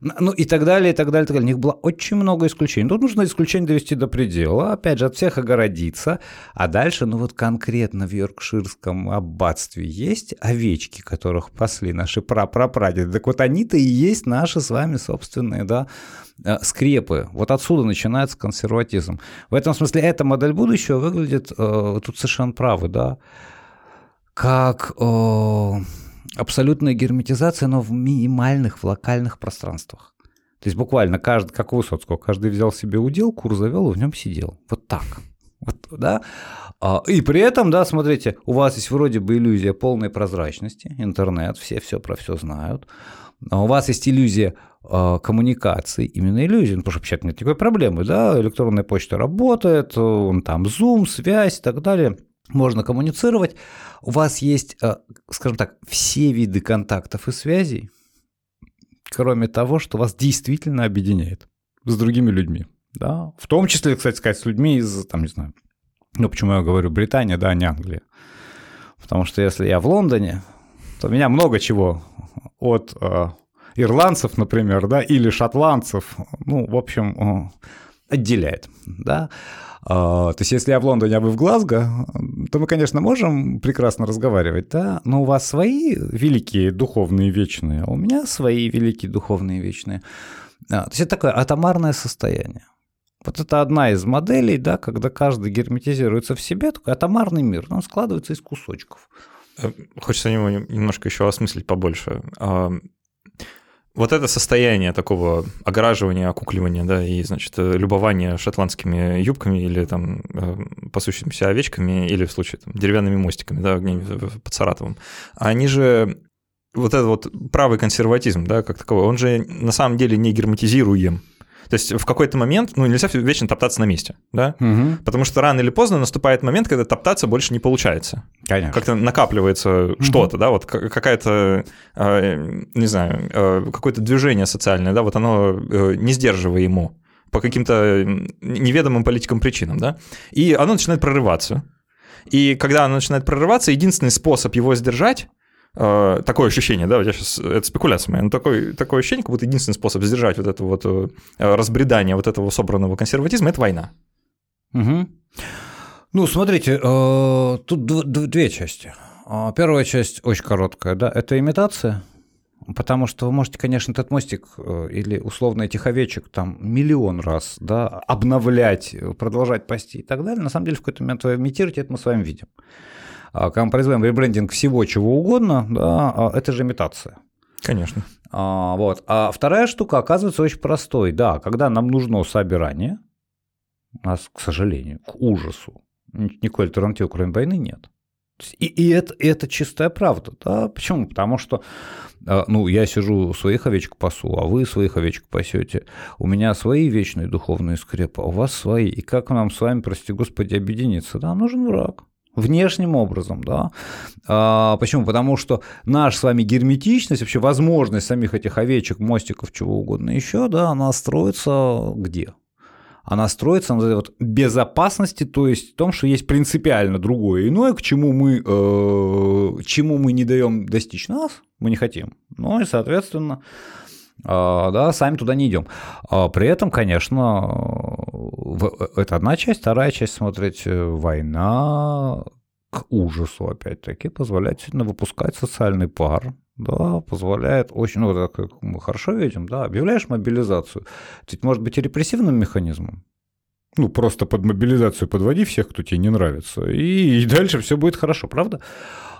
Ну и так далее, и так далее, и так далее. У них было очень много исключений. Тут нужно исключение довести до предела, опять же, от всех огородиться. А дальше, ну вот конкретно в Йоркширском аббатстве есть овечки, которых пасли наши прапрапрадеды. Так вот они-то и есть наши с вами собственные, да, э, скрепы. Вот отсюда начинается консерватизм. В этом смысле эта модель будущего выглядит, э, тут совершенно правы, да, как абсолютная герметизация, но в минимальных, в локальных пространствах. То есть буквально каждый, как Высоцкого, каждый взял себе удел, кур завел и в нем сидел. Вот так. Вот, да? А, и при этом, да, смотрите, у вас есть вроде бы иллюзия полной прозрачности, интернет, все все про все знают. А у вас есть иллюзия э, коммуникации, именно иллюзия, ну, потому что вообще нет никакой проблемы, да, электронная почта работает, он там Zoom, связь и так далее – можно коммуницировать. У вас есть, э, скажем так, все виды контактов и связей, кроме того, что вас действительно объединяет с другими людьми. Да? В том числе, кстати сказать, с людьми из, там, не знаю, ну, почему я говорю Британия, да, а не Англия. Потому что если я в Лондоне, то меня много чего от э, ирландцев, например, да, или шотландцев, ну, в общем, э, отделяет, да. А, то есть, если я в Лондоне, а вы в Глазго, то мы, конечно, можем прекрасно разговаривать, да, но у вас свои великие духовные вечные, а у меня свои великие духовные вечные. А, то есть, это такое атомарное состояние. Вот это одна из моделей, да, когда каждый герметизируется в себе, такой атомарный мир, он складывается из кусочков. Э, хочется его немножко еще осмыслить побольше вот это состояние такого огораживания, окукливания, да, и, значит, любования шотландскими юбками или там э, пасущимися овечками, или в случае там, деревянными мостиками, да, под Саратовым, они же вот этот вот правый консерватизм, да, как таковой, он же на самом деле не герметизируем. То есть в какой-то момент, ну, нельзя вечно топтаться на месте, да? Угу. Потому что рано или поздно наступает момент, когда топтаться больше не получается. Конечно. Как-то накапливается угу. что-то, да, вот какая-то, э, не знаю, э, какое-то движение социальное, да, вот оно э, не сдерживаемо по каким-то неведомым политикам причинам, да, и оно начинает прорываться. И когда оно начинает прорываться, единственный способ его сдержать э, такое ощущение, да, я сейчас, это спекуляция моя, но такое, такое ощущение, как будто единственный способ сдержать вот это вот э, разбредание вот этого собранного консерватизма – это война. Угу. Ну, смотрите, э, тут две части. Первая часть очень короткая, да, это имитация – Потому что вы можете, конечно, этот мостик э, или условно этих овечек там миллион раз да, обновлять, продолжать пасти и так далее. На самом деле в какой-то момент вы имитируете, это мы с вами видим. А когда мы производим ребрендинг всего чего угодно, да, а, это же имитация. Конечно. А, вот. а вторая штука оказывается очень простой. Да, когда нам нужно собирание, у нас, к сожалению, к ужасу, никакой альтернативы, кроме войны, нет. И, и это, это чистая правда. Да? Почему? Потому что а, ну, я сижу, своих овечек пасу, а вы своих овечек пасете. У меня свои вечные духовные скрепы, а у вас свои. И как нам с вами, прости господи, объединиться? Да, нужен враг внешним образом, да. А, почему? Потому что наша с вами герметичность, вообще возможность самих этих овечек, мостиков, чего угодно еще, да, она строится где? она строится на вот безопасности, то есть в том, что есть принципиально другое иное, к чему мы, э, чему мы не даем достичь нас, мы не хотим. Ну и, соответственно, да, сами туда не идем. А при этом, конечно, это одна часть, вторая часть смотреть э, война к ужасу, опять-таки, позволяет выпускать социальный пар, да, позволяет очень, ну, так как мы хорошо видим, да, объявляешь мобилизацию, это может быть и репрессивным механизмом. Ну, просто под мобилизацию подводи всех, кто тебе не нравится, и, и дальше все будет хорошо, правда?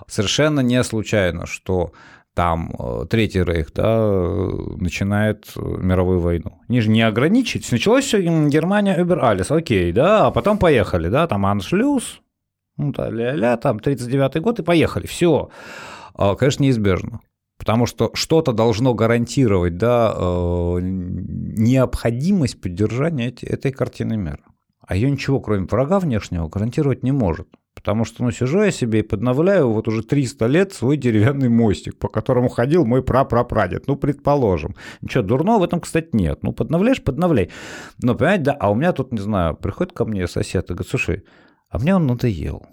Совершенно не случайно, что там э, Третий Рейх да, начинает мировую войну. Они же не ограничить. Началось все Германия, Убер Алис, окей, да, а потом поехали, да, там Аншлюз, ну, да, ля-ля, там 39-й год и поехали, все. А, конечно, неизбежно. Потому что что-то должно гарантировать да, э, необходимость поддержания этой картины мира. А ее ничего, кроме врага внешнего, гарантировать не может. Потому что, ну, сижу я себе и подновляю вот уже 300 лет свой деревянный мостик, по которому ходил мой прапрапрадед. Ну, предположим. Ничего дурного в этом, кстати, нет. Ну, подновляешь, подновляй. Но, понимаете, да, а у меня тут, не знаю, приходит ко мне сосед и говорит, слушай, а мне он надоел.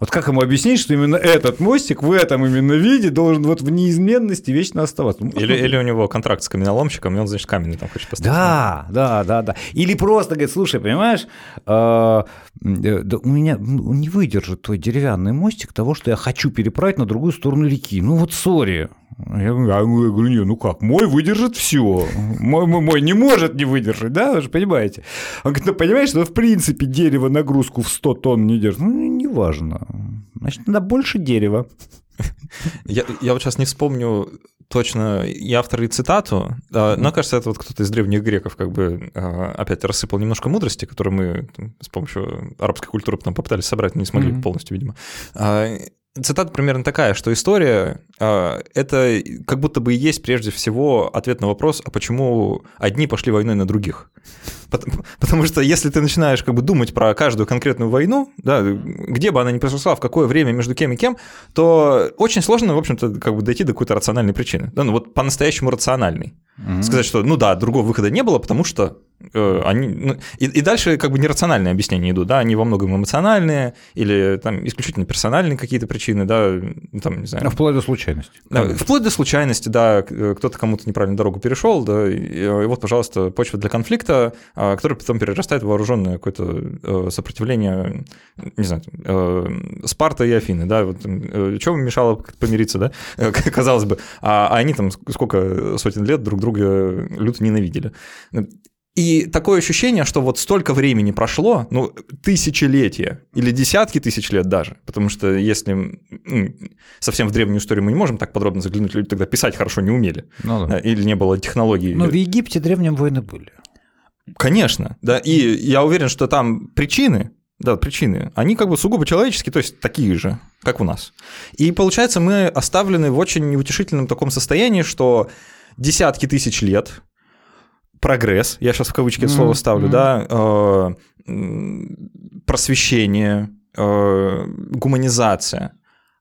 Вот как ему объяснить, что именно этот мостик в этом именно виде должен вот в неизменности вечно оставаться? Ну, или, или у него контракт с каменоломщиком, и он, значит, каменный там хочет поставить. Да, да, да, да. Или просто говорит, слушай, понимаешь, э, да у меня не выдержит твой деревянный мостик того, что я хочу переправить на другую сторону реки. Ну вот сори. Я говорю, я говорю, не, ну как, мой выдержит все. Мой, мой, мой не может не выдержать, да, вы же понимаете. Он говорит, ну понимаешь, что в принципе дерево нагрузку в 100 тонн не держит. Ну, неважно. Значит, надо больше дерева. Я, я вот сейчас не вспомню точно и автор, и цитату, но, кажется, это вот кто-то из древних греков как бы а, опять рассыпал немножко мудрости, которые мы с помощью арабской культуры потом попытались собрать, но не смогли mm-hmm. полностью, видимо. А, цитата примерно такая, что история э, это как будто бы и есть прежде всего ответ на вопрос, а почему одни пошли войной на других? Потому, потому что если ты начинаешь как бы думать про каждую конкретную войну, да, где бы она ни произошла, в какое время, между кем и кем, то очень сложно, в общем-то, как бы дойти до какой-то рациональной причины. Да, ну вот по-настоящему рациональной. Mm-hmm. Сказать, что ну да, другого выхода не было, потому что они... Ну, и, и дальше как бы нерациональные объяснения идут, да, они во многом эмоциональные или там исключительно персональные какие-то причины, да, ну, там, не знаю. Ну, вплоть до случайности. Да, вплоть до случайности, да, кто-то кому-то неправильно дорогу перешел, да, и, и вот, пожалуйста, почва для конфликта, а, который потом перерастает в вооруженное какое-то э, сопротивление, не знаю, э, Спарта и Афины, да, вот, что мешало помириться, да, казалось бы, а, а они там сколько сотен лет друг друга друга люто ненавидели. И такое ощущение, что вот столько времени прошло, ну, тысячелетия или десятки тысяч лет даже, потому что если ну, совсем в древнюю историю мы не можем так подробно заглянуть, люди тогда писать хорошо не умели, ну, да. или не было технологий. Но в Египте древнем войны были. Конечно, да, и я уверен, что там причины, да, причины, они как бы сугубо человеческие, то есть такие же, как у нас. И получается, мы оставлены в очень неутешительном таком состоянии, что десятки тысяч лет прогресс, я сейчас в кавычки это слово ставлю, да, э, просвещение, э, гуманизация.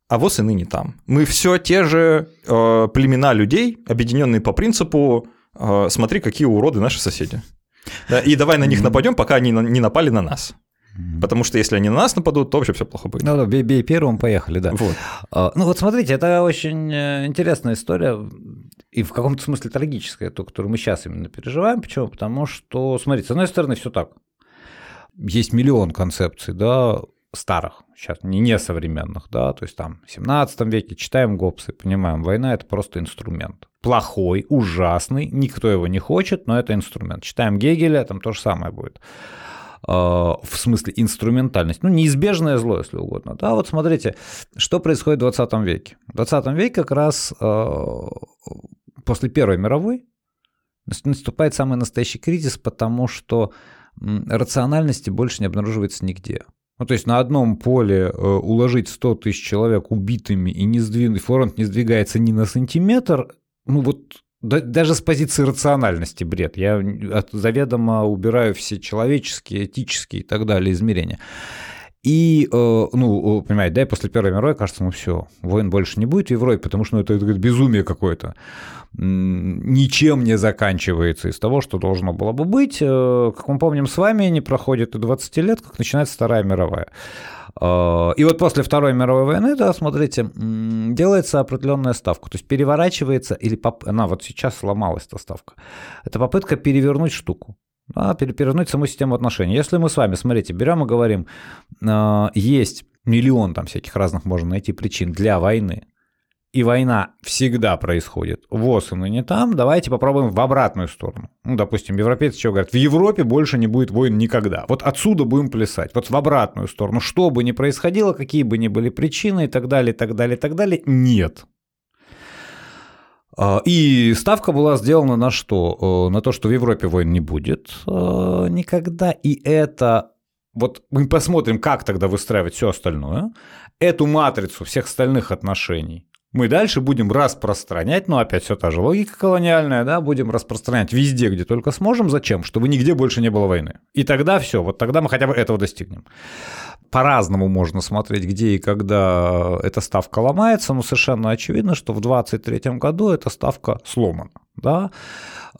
А ВОЗ и ныне там. Мы все те же э, племена людей, объединенные по принципу смотри, какие уроды наши соседи. Да, и давай на них нападем, пока они не напали на нас. Потому что если они на нас нападут, то вообще все плохо будет. Ну да, бей, бей первым, поехали, да. Вот. А, ну вот смотрите, это очень э, интересная история и в каком-то смысле трагическая, то, которую мы сейчас именно переживаем. Почему? Потому что, смотрите, с одной стороны, все так. Есть миллион концепций, да, старых, сейчас не, не современных, да, то есть там в 17 веке читаем Гоббса понимаем, война – это просто инструмент. Плохой, ужасный, никто его не хочет, но это инструмент. Читаем Гегеля, там то же самое будет. А, в смысле инструментальность, ну, неизбежное зло, если угодно. Да, вот смотрите, что происходит в 20 веке. В 20 веке как раз а, после Первой мировой наступает самый настоящий кризис, потому что рациональности больше не обнаруживается нигде. Ну, то есть на одном поле э, уложить 100 тысяч человек убитыми и не сдвинуть, фронт не сдвигается ни на сантиметр, ну вот даже с позиции рациональности бред. Я заведомо убираю все человеческие, этические и так далее измерения. И, э, ну, понимаете, да, и после Первой мировой кажется, ну все, войн больше не будет в Европе, потому что ну, это, это безумие какое-то. Ничем не заканчивается из того, что должно было бы быть. Э, как мы помним с вами, не проходит и 20 лет, как начинается Вторая мировая. Э, и вот после Второй мировой войны, да, смотрите, делается определенная ставка. То есть переворачивается, или поп... она вот сейчас сломалась, эта ставка. Это попытка перевернуть штуку да, перевернуть саму систему отношений. Если мы с вами, смотрите, берем и говорим, э, есть миллион там всяких разных можно найти причин для войны, и война всегда происходит ВОЗ и не там, давайте попробуем в обратную сторону. Ну, допустим, европейцы что говорят? В Европе больше не будет войн никогда. Вот отсюда будем плясать. Вот в обратную сторону. Что бы ни происходило, какие бы ни были причины и так далее, и так далее, и так далее, нет. А, и ставка была сделана на что? Э, на то, что в Европе войн не будет э, никогда. И это вот мы посмотрим, как тогда выстраивать все остальное. Эту матрицу всех остальных отношений мы дальше будем распространять, ну опять все та же логика колониальная, да, будем распространять везде, где только сможем. Зачем? Чтобы нигде больше не было войны. И тогда все, вот тогда мы хотя бы этого достигнем по-разному можно смотреть, где и когда эта ставка ломается, но совершенно очевидно, что в 2023 году эта ставка сломана. Да?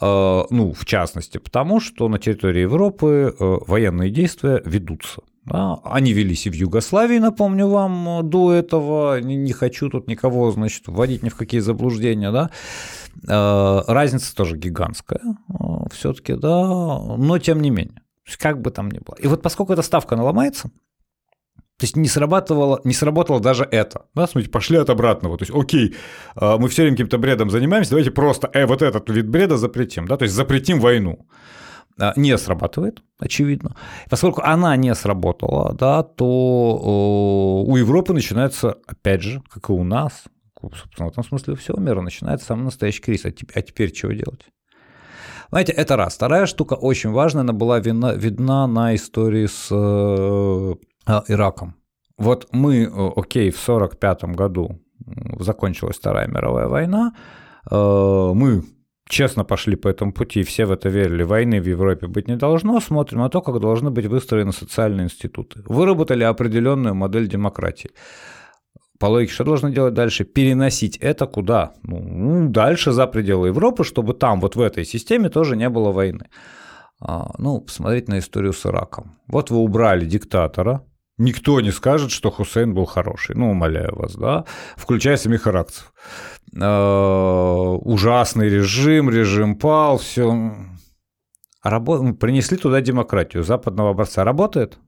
Э, ну, в частности, потому что на территории Европы э, военные действия ведутся. Да? Они велись и в Югославии, напомню вам, до этого. Не, не хочу тут никого, значит, вводить ни в какие заблуждения. Да? Э, разница тоже гигантская все-таки, да, но тем не менее. Как бы там ни было. И вот поскольку эта ставка наломается, то есть не срабатывало, не сработало даже это. Да, смотрите, пошли от обратного. То есть, окей, а, мы все время каким-то бредом занимаемся, давайте просто э, вот этот вид бреда запретим. Да, то есть запретим войну. А, не срабатывает, очевидно. Поскольку она не сработала, да, то у Европы начинается, опять же, как и у нас, собственно, в этом смысле у всего мира, начинается самый настоящий кризис. А теперь, а теперь чего делать? Знаете, это раз. Вторая штука очень важная, она была видна, видна на истории с э, а, Ираком. Вот мы, окей, в 1945 году закончилась Вторая мировая война, э, мы честно пошли по этому пути, все в это верили, войны в Европе быть не должно, смотрим на то, как должны быть выстроены социальные институты. Выработали определенную модель демократии. По логике, что должны делать дальше? Переносить это куда? Ну, дальше за пределы Европы, чтобы там, вот в этой системе тоже не было войны. А, ну, посмотреть на историю с Ираком. Вот вы убрали диктатора, Никто не скажет, что Хусейн был хороший. Ну, умоляю вас, да. Включая самих иракцев. Э, ужасный режим, режим пал, все. А принесли туда демократию западного образца. Работает?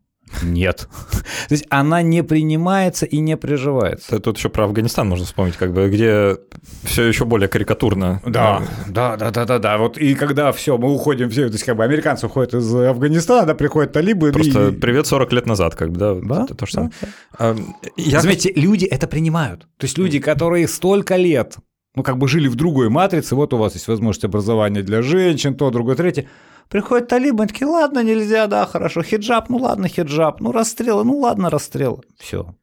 Нет. То есть она не принимается и не приживается. Тут еще про Афганистан можно вспомнить, как бы, где все еще более карикатурно. Да, да, да, да, да, да. Вот и когда все, мы уходим, все, то есть как бы американцы уходят из Афганистана, да, приходят талибы. Просто и... привет 40 лет назад, как бы, да, да это то же самое. Да. А, я... Заметьте, люди это принимают. То есть люди, которые столько лет ну, как бы жили в другой матрице, вот у вас есть возможность образования для женщин, то, другое, третье. Приходят талибы, такие, ладно, нельзя, да, хорошо, хиджаб, ну ладно, хиджаб, ну расстрелы, ну ладно, расстрелы, все.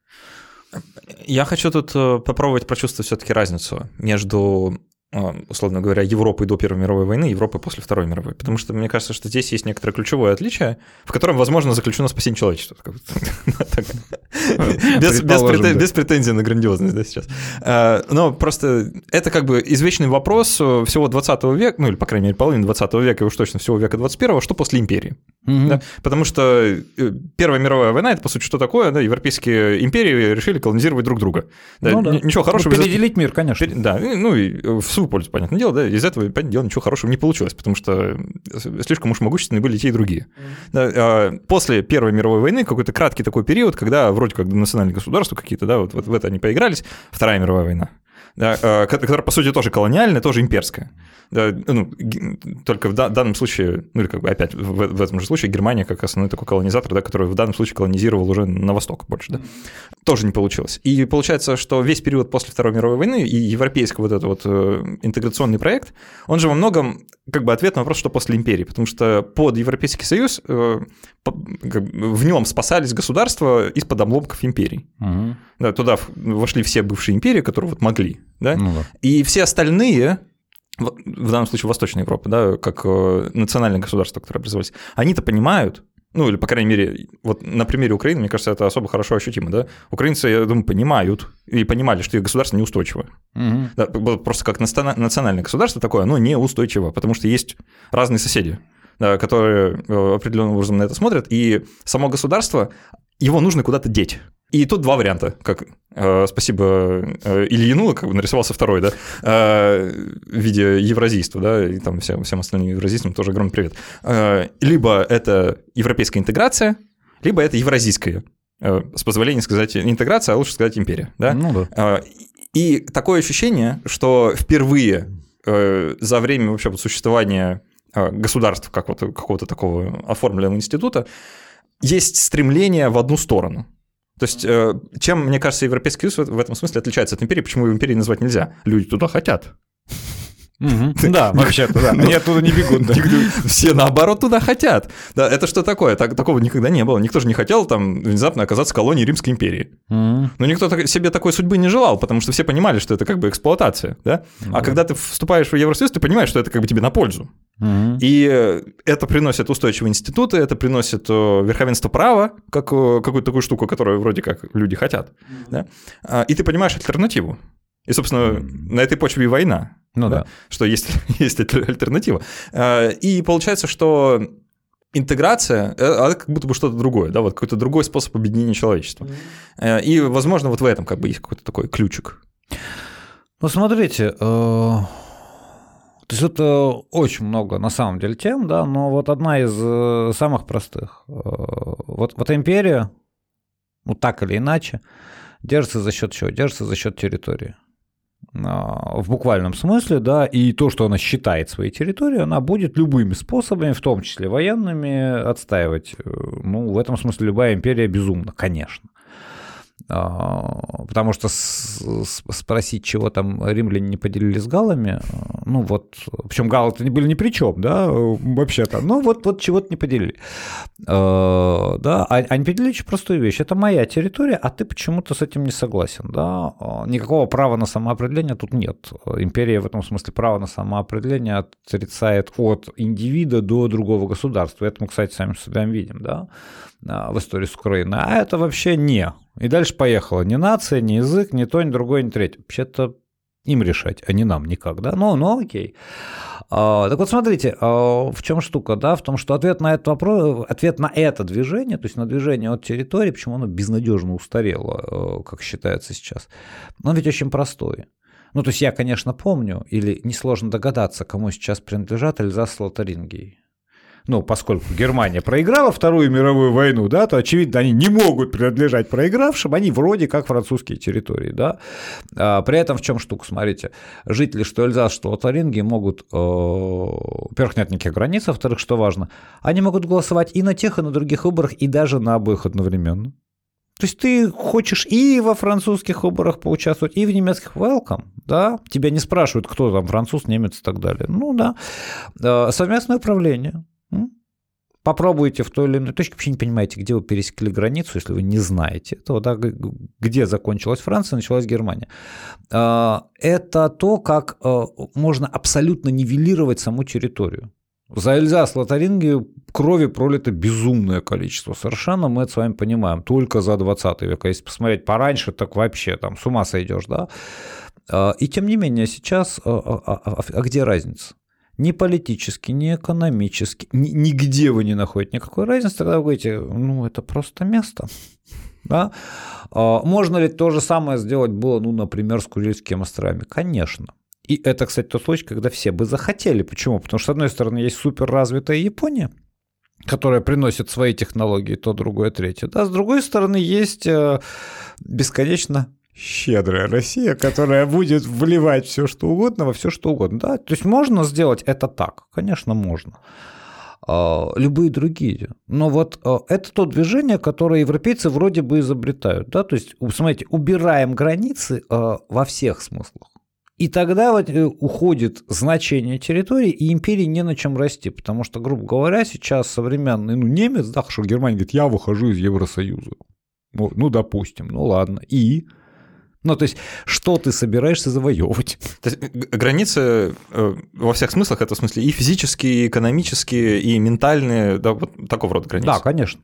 Я хочу тут э, попробовать прочувствовать все-таки разницу между условно говоря, Европы до Первой мировой войны, Европы после Второй мировой. Потому что мне кажется, что здесь есть некоторое ключевое отличие, в котором, возможно, заключено спасение человечества. Без претензий на грандиозность да, сейчас. А, но просто это как бы извечный вопрос всего 20 века, ну или, по крайней мере, половины 20 века и уж точно всего века 21 что после империи. Потому что э, Первая мировая война, это, по сути, что такое? Европейские империи решили колонизировать друг друга. Ну Ничего хорошего. Переделить мир, конечно. Да, ну и в свою пользу, понятное дело, да, из этого, понятное дело, ничего хорошего не получилось, потому что слишком уж могущественны были те и другие. Mm-hmm. После Первой мировой войны какой-то краткий такой период, когда вроде как национальные государства какие-то, да, вот, вот в это они поигрались, Вторая мировая война да, а, которая, по сути, тоже колониальная, тоже имперская. Да, ну, только в данном случае, ну или как бы опять в, в этом же случае Германия как основной такой колонизатор, да, который в данном случае колонизировал уже на восток больше, да, тоже не получилось. И получается, что весь период после Второй мировой войны и европейский вот этот вот э, интеграционный проект, он же во многом как бы ответ на вопрос, что после империи, потому что под Европейский Союз э, в нем спасались государства из-под обломков империй. Угу. Да, туда вошли все бывшие империи, которые вот могли, да, ну, да. и все остальные в данном случае Восточная Европа, да, как э, национальные государства, которые образовались, они-то понимают, ну или, по крайней мере, вот на примере Украины, мне кажется, это особо хорошо ощутимо, да, украинцы, я думаю, понимают и понимали, что их государство неустойчиво. Угу. Да, просто как национальное государство такое, оно неустойчиво, потому что есть разные соседи, да, которые э, определенным образом на это смотрят, и само государство, его нужно куда-то деть. И тут два варианта, как э, спасибо э, Ильину, как бы нарисовался второй, да, э, в виде евразийства, да, и там всем, всем остальным евразийствам тоже огромный привет. Э, либо это европейская интеграция, либо это евразийская, э, с позволения сказать интеграция, а лучше сказать империя, да. Ну да. Э, и такое ощущение, что впервые э, за время вообще существования э, государств, как вот какого-то такого оформленного института, есть стремление в одну сторону – то есть, э, чем, мне кажется, Европейский Союз в этом смысле отличается от империи, почему его империей назвать нельзя? Люди туда хотят. Да, вообще-то, да. Они оттуда не бегут. Все, наоборот, туда хотят. Да, это что такое? Такого никогда не было. Никто же не хотел там внезапно оказаться колонией Римской империи. Но никто себе такой судьбы не желал, потому что все понимали, что это как бы эксплуатация. Да? А когда ты вступаешь в Евросоюз, ты понимаешь, что это как бы тебе на пользу. И это приносит устойчивые институты, это приносит э, верховенство права, как э, какую-то такую штуку, которую вроде как люди хотят. А, и ты понимаешь альтернативу. И, собственно, на этой почве и война. Ну да. да. Что есть, есть альтернатива. А, и получается, что интеграция, э, а как будто бы что-то другое, да, вот какой-то другой способ объединения человечества. Mm-hmm. И, возможно, вот в этом как бы есть какой-то такой ключик. Ну, смотрите, э, то есть это очень много на самом деле тем, да, но вот одна из э, самых простых. Вот, вот империя, ну так или иначе, держится за счет чего? Держится за счет территории. А, в буквальном смысле, да, и то, что она считает своей территорией, она будет любыми способами, в том числе военными, отстаивать. Э, ну, в этом смысле любая империя безумна, конечно. А, потому что спросить, чего там римляне не поделились с галами, ну вот, причем галы-то были ни при чем, да, вообще-то, ну вот, вот чего-то не поделили. А, да, а, они поделили очень простую вещь, это моя территория, а ты почему-то с этим не согласен, да, никакого права на самоопределение тут нет. Империя в этом смысле права на самоопределение отрицает от индивида до другого государства. Это мы, кстати, сами с видим, да, в истории с Украиной. А это вообще не и дальше поехала. Ни нация, ни язык, ни то, ни другое, ни третье. Вообще-то им решать, а не нам никак, да? Ну, ну окей. А, так вот, смотрите, а, в чем штука, да? В том, что ответ на этот вопрос, ответ на это движение, то есть на движение от территории, почему оно безнадежно устарело, а, как считается сейчас, он ведь очень простой. Ну, то есть я, конечно, помню, или несложно догадаться, кому сейчас принадлежат Эльзас с ну, поскольку Германия проиграла Вторую мировую войну, да, то, очевидно, они не могут принадлежать проигравшим, они вроде как французские территории, да. А, при этом в чем штука, смотрите, жители что Эльзас, что Лотарингии могут, э, во-первых, нет никаких границ, а во-вторых, что важно, они могут голосовать и на тех, и на других выборах, и даже на обоих одновременно. То есть ты хочешь и во французских выборах поучаствовать, и в немецких welcome, да, тебя не спрашивают, кто там, француз, немец и так далее. Ну да, э, совместное управление, попробуйте в той или иной точке, вообще не понимаете, где вы пересекли границу, если вы не знаете этого, да, где закончилась Франция, началась Германия. А, это то, как а, можно абсолютно нивелировать саму территорию. За Эльзас Лотарингию крови пролито безумное количество. Совершенно мы это с вами понимаем. Только за 20 век. А если посмотреть пораньше, так вообще там с ума сойдешь, да? А, и тем не менее, сейчас, а, а, а где разница? Ни политически, ни экономически, ни, нигде вы не находите никакой разницы, тогда вы говорите, ну, это просто место. Да? Можно ли то же самое сделать было, ну, например, с Курильскими островами? Конечно. И это, кстати, тот случай, когда все бы захотели. Почему? Потому что, с одной стороны, есть суперразвитая Япония, которая приносит свои технологии, то, другое, третье. Да, с другой стороны, есть э, бесконечно щедрая Россия, которая будет вливать все, что угодно во все, что угодно. Да? То есть можно сделать это так? Конечно, можно. А, любые другие. Но вот а, это то движение, которое европейцы вроде бы изобретают. Да? То есть, смотрите, убираем границы а, во всех смыслах. И тогда вот э, уходит значение территории, и империи не на чем расти, потому что, грубо говоря, сейчас современный ну, немец, да, что Германия говорит, я выхожу из Евросоюза. Ну, ну, допустим, ну ладно. И ну, то есть, что ты собираешься завоевывать? То есть, границы э, во всех смыслах, это в смысле и физические, и экономические, и ментальные, да, вот такого рода границы. Да, конечно.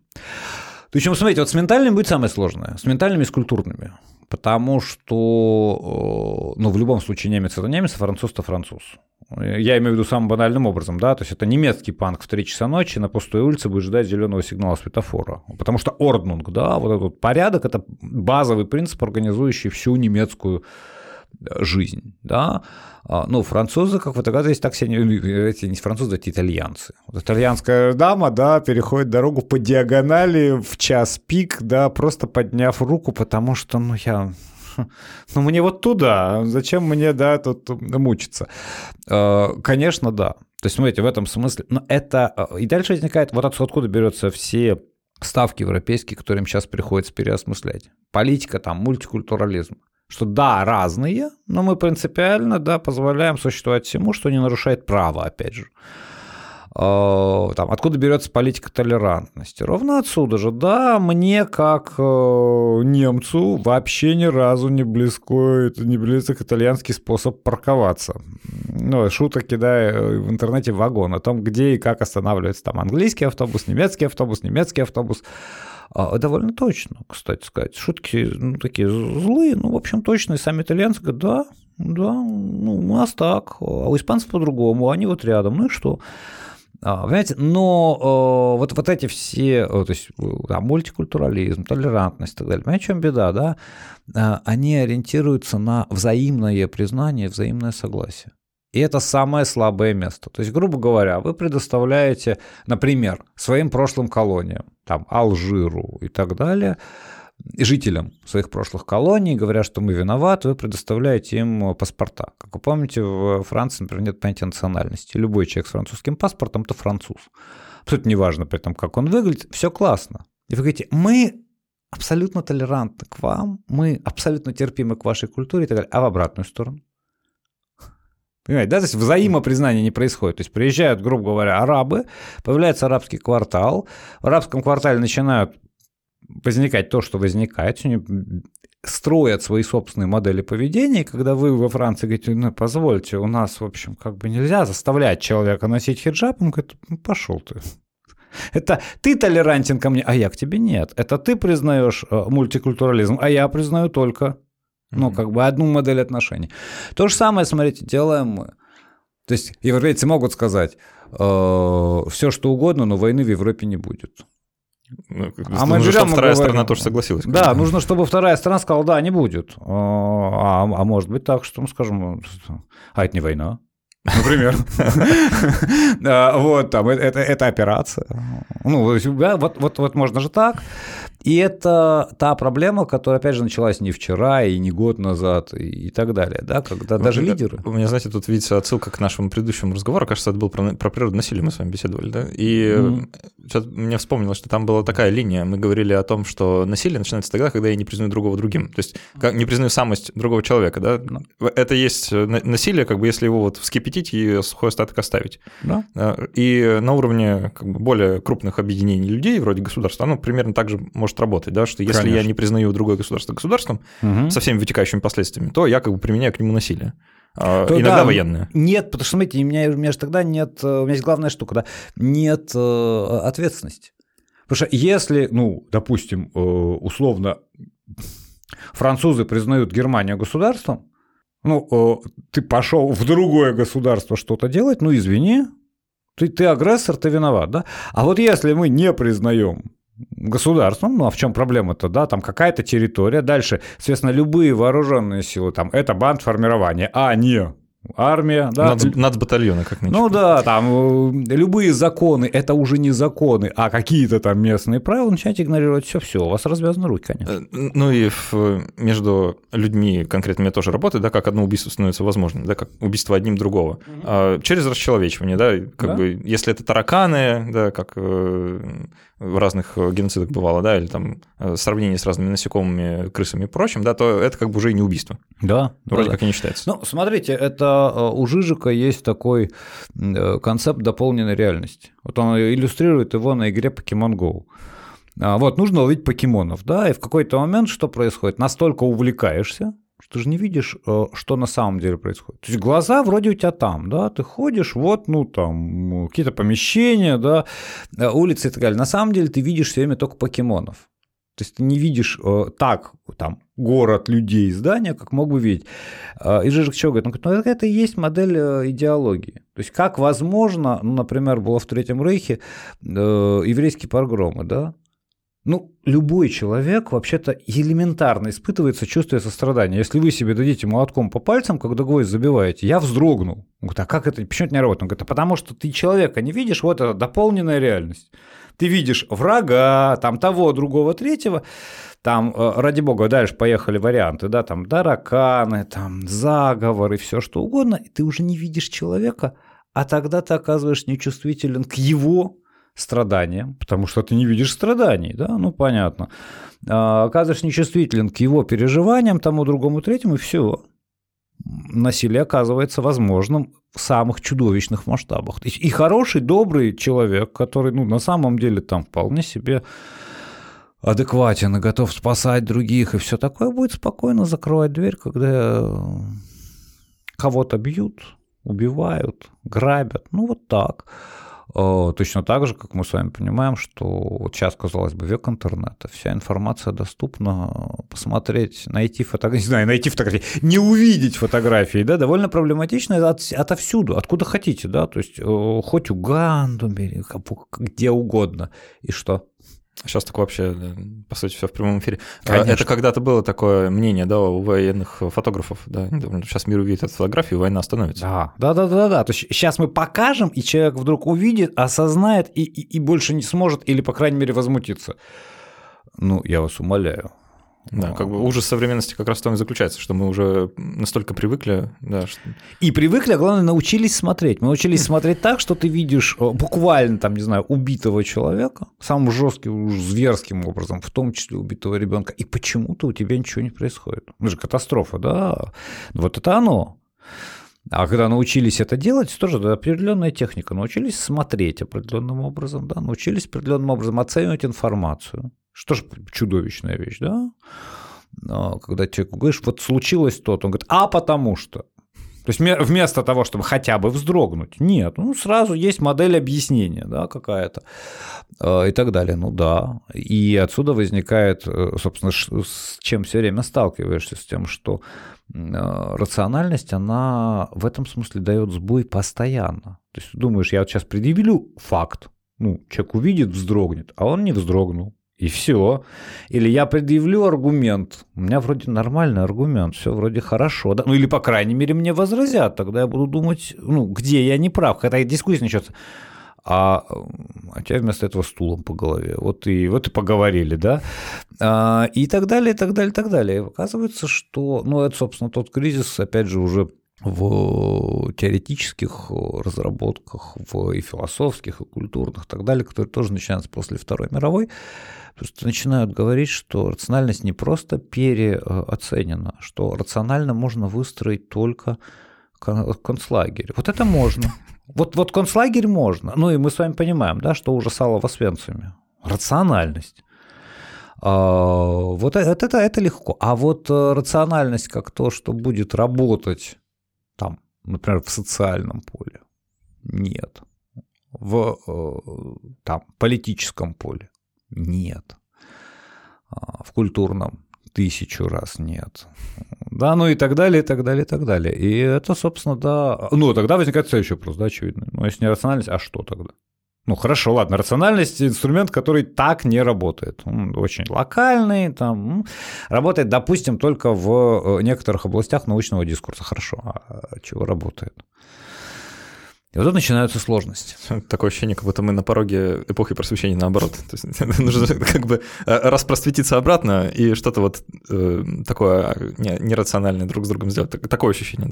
Причем, смотрите, вот с ментальными будет самое сложное, с ментальными и с культурными. Потому что, э, ну, в любом случае немец это немец, а француз это француз. Я имею в виду самым банальным образом, да, то есть это немецкий панк в 3 часа ночи на пустой улице будет ждать зеленого сигнала светофора. Потому что орднунг, да, вот этот порядок – это базовый принцип, организующий всю немецкую жизнь, да. А, ну, французы, как вы догадываетесь, так все не, эти не французы, это итальянцы. Вот итальянская дама, да, переходит дорогу по диагонали в час пик, да, просто подняв руку, потому что, ну, я ну, мне вот туда, зачем мне, да, тут мучиться? А, конечно, да. То есть, смотрите, в этом смысле, но это... А, и дальше возникает, вот откуда берется все ставки европейские, которые им сейчас приходится переосмыслять. Политика, там, мультикультурализм. Что да, разные, но мы принципиально, да, позволяем существовать всему, что не нарушает право, опять же. Э, там, откуда берется политика толерантности? Ровно отсюда же. Да, мне как э, немцу вообще ни разу не близко, это не близок итальянский способ парковаться. Ну, шуток кидаю в интернете вагон о том, где и как останавливается там английский автобус, немецкий автобус, немецкий автобус. А, довольно точно, кстати сказать. Шутки ну, такие злые, ну, в общем, точно. И сами итальянцы говорят, да, да, ну, у нас так, а у испанцев по-другому, они вот рядом, ну и что? А, понимаете, но э, вот, вот эти все, э, то есть да, мультикультурализм, толерантность и так далее, понимаете, в чем беда, да? Э, они ориентируются на взаимное признание, взаимное согласие. И это самое слабое место. То есть, грубо говоря, вы предоставляете, например, своим прошлым колониям, там, Алжиру и так далее, жителям своих прошлых колоний, говоря, что мы виноваты, вы предоставляете им паспорта. Как вы помните, в Франции, например, нет понятия национальности. Любой человек с французским паспортом – это француз. Абсолютно неважно при этом, как он выглядит, все классно. И вы говорите, мы абсолютно толерантны к вам, мы абсолютно терпимы к вашей культуре и так далее, а в обратную сторону? Понимаете, да, то есть взаимопризнание не происходит. То есть приезжают, грубо говоря, арабы, появляется арабский квартал, в арабском квартале начинают возникать то, что возникает, строят свои собственные модели поведения, и когда вы во Франции говорите, ну, позвольте, у нас, в общем, как бы нельзя заставлять человека носить хиджаб, он говорит, ну, пошел ты. Это ты толерантен ко мне, а я к тебе нет. Это ты признаешь э, мультикультурализм, а я признаю только, ну, как бы одну модель отношений. То же самое, смотрите, делаем мы. То есть европейцы могут сказать э, все, что угодно, но войны в Европе не будет. Ну, а мы нужно, чтобы вторая говорим, сторона тоже согласилась. Да, нужно, чтобы вторая сторона сказала, да, не будет. А, а может быть так, что мы скажем, а это не война. Например. Вот, там, это, это операция. Ну, вот, вот, вот можно же так. И это та проблема, которая, опять же, началась не вчера и не год назад и, и так далее, да, когда даже меня, лидеры... У меня, знаете, тут видится отсылка к нашему предыдущему разговору, кажется, это был про, про природное насилие, мы с вами беседовали, да, и mm-hmm. сейчас мне вспомнилось, что там была такая линия, мы говорили о том, что насилие начинается тогда, когда я не признаю другого другим, то есть как, не признаю самость другого человека, да, mm-hmm. это есть насилие, как бы если его вот вскипятить и сухой остаток оставить. Mm-hmm. И на уровне как бы, более крупных объединений людей, вроде государства, оно примерно так же может может работать, да, что если Конечно. я не признаю другое государство государством угу. со всеми вытекающими последствиями, то я как бы применяю к нему насилие. А, то, Иногда да, военные. Нет, потому что, смотрите, у меня, у меня же тогда нет, у меня есть главная штука, да, нет э, ответственности. Потому что если, ну, допустим, э, условно, французы признают Германию государством, ну, э, ты пошел в другое государство что-то делать, ну, извини, ты, ты агрессор, ты виноват, да? А вот если мы не признаем государством, ну а в чем проблема-то, да, там какая-то территория, дальше, соответственно, любые вооруженные силы, там, это банд формирования, а не армия, да. Нац, нацбатальоны, как минимум. Ну да, там э, любые законы, это уже не законы, а какие-то там местные правила, начинаете игнорировать все, все, у вас развязаны руки, конечно. Э, ну и в, между людьми конкретными тоже работает, да, как одно убийство становится возможным, да, как убийство одним другого. Угу. А, через расчеловечивание, да, как да? бы, если это тараканы, да, как э, в разных геноцидах бывало, да, или там сравнение с разными насекомыми, крысами и прочим, да, то это как бы уже и не убийство. Да. Вроде да, как и не считается. Ну, смотрите, это Э, у Жижика есть такой э, концепт дополненной реальности. Вот он иллюстрирует его на игре Pokemon Go. А, вот, нужно ловить покемонов, да, и в какой-то момент что происходит? Настолько увлекаешься, что ты же не видишь, э, что на самом деле происходит. То есть глаза вроде у тебя там, да, ты ходишь, вот, ну, там, какие-то помещения, да, улицы и так далее. На самом деле ты видишь все время только покемонов. То есть ты не видишь э, так, там, город, людей, здания, как мог бы видеть. Э, и Жижик что говорит? Он говорит, ну это и есть модель э, идеологии. То есть как возможно, ну, например, было в Третьем Рейхе э, еврейские погромы, да? Ну, любой человек вообще-то элементарно испытывает сочувствие сострадания. Если вы себе дадите молотком по пальцам, когда гвоздь забиваете, я вздрогнул. Он говорит, а как это, почему это не работает? Он говорит, а потому что ты человека не видишь, вот это дополненная реальность ты видишь врага, там того, другого, третьего, там, э, ради бога, дальше поехали варианты, да, там тараканы, там заговоры, все что угодно, и ты уже не видишь человека, а тогда ты оказываешь нечувствителен к его страданиям, потому что ты не видишь страданий, да, ну понятно. А, оказываешь нечувствителен к его переживаниям, тому, другому, третьему, и все насилие оказывается возможным в самых чудовищных масштабах. И хороший, добрый человек, который ну, на самом деле там вполне себе адекватен и готов спасать других и все такое, будет спокойно закрывать дверь, когда кого-то бьют, убивают, грабят. Ну вот так. Э, точно так же, как мы с вами понимаем, что сейчас, казалось бы, век интернета, вся информация доступна, посмотреть, найти фотографии, не знаю, найти фотографии, не увидеть фотографии, да, довольно проблематично от, отовсюду, откуда хотите, да, то есть э, хоть Уганду, где угодно, и что? Сейчас так вообще, по сути, все в прямом эфире. А Конечно. Это когда-то было такое мнение, да, у военных фотографов, да. Сейчас мир увидит эту фотографию, война остановится. Да, да, да, да, да. То есть сейчас мы покажем, и человек вдруг увидит, осознает и, и, и больше не сможет, или, по крайней мере, возмутиться. Ну, я вас умоляю. Да, как бы ужас современности как раз в том и заключается, что мы уже настолько привыкли, да. Что... И привыкли, а главное, научились смотреть. Мы научились смотреть так, что ты видишь э, буквально, там, не знаю, убитого человека, самым жестким, зверским образом, в том числе убитого ребенка, и почему-то у тебя ничего не происходит. Ну же катастрофа, да. Вот это оно. А когда научились это делать, тоже да, определенная техника. Научились смотреть определенным образом, да, научились определенным образом оценивать информацию. Что же чудовищная вещь, да? Когда человеку говоришь, вот случилось то, он говорит, а потому что. То есть вместо того, чтобы хотя бы вздрогнуть, нет, ну сразу есть модель объяснения, да, какая-то а, и так далее. Ну да, и отсюда возникает, э, собственно, с чем все время сталкиваешься, с тем, что а, рациональность, она в этом смысле дает сбой постоянно. То есть думаешь, я вот сейчас предъявлю факт, ну, человек увидит, вздрогнет, а он не вздрогнул. И все. Или я предъявлю аргумент. У меня вроде нормальный аргумент, все вроде хорошо. Да? Ну или, по крайней мере, мне возразят. Тогда я буду думать, ну, где я не прав. Когда дискуссия начнется. а, а тебя вместо этого стулом по голове. Вот и, вот и поговорили, да? А, и так далее, и так далее, и так далее. Оказывается, что, ну, это, собственно, тот кризис, опять же, уже в теоретических разработках, в и философских, и культурных, и так далее, которые тоже начинаются после Второй мировой, просто начинают говорить, что рациональность не просто переоценена, что рационально можно выстроить только концлагерь. Вот это можно. Вот, вот концлагерь можно. Ну и мы с вами понимаем, да, что ужасало в Освенциме. Рациональность. А, вот это, это, это легко. А вот э, рациональность как то, что будет работать там, например, в социальном поле, нет. В э, там, политическом поле нет. А, в культурном тысячу раз нет. Да, ну и так далее, и так далее, и так далее. И это, собственно, да. Ну, тогда возникает следующий вопрос, да, очевидно. Ну, если не рациональность, а что тогда? Ну, хорошо, ладно, рациональность – инструмент, который так не работает. Он очень локальный, там, работает, допустим, только в э, некоторых областях научного дискурса. Хорошо, а чего работает? И вот тут начинаются сложности. Такое ощущение, как будто мы на пороге эпохи просвещения наоборот. То есть нужно как бы э, распросветиться обратно и что-то вот э, такое нерациональное друг с другом сделать. Такое ощущение.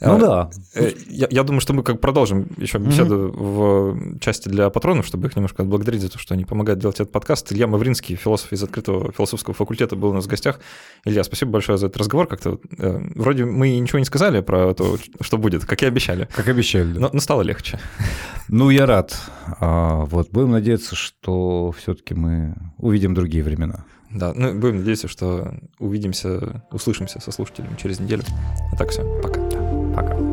Да. Ну а, да. Э, я, я думаю, что мы как продолжим еще беседу mm-hmm. в части для патронов, чтобы их немножко отблагодарить за то, что они помогают делать этот подкаст. Илья Мавринский, философ из открытого философского факультета, был у нас в гостях. Илья, спасибо большое за этот разговор. Как-то вроде мы ничего не сказали про то, что будет, как и обещали. Как обещали. Но, но стало стало легче. Ну, я рад. А, вот, будем надеяться, что все-таки мы увидим другие времена. Да, ну, будем надеяться, что увидимся, услышимся со слушателями через неделю. А так все, пока. Пока.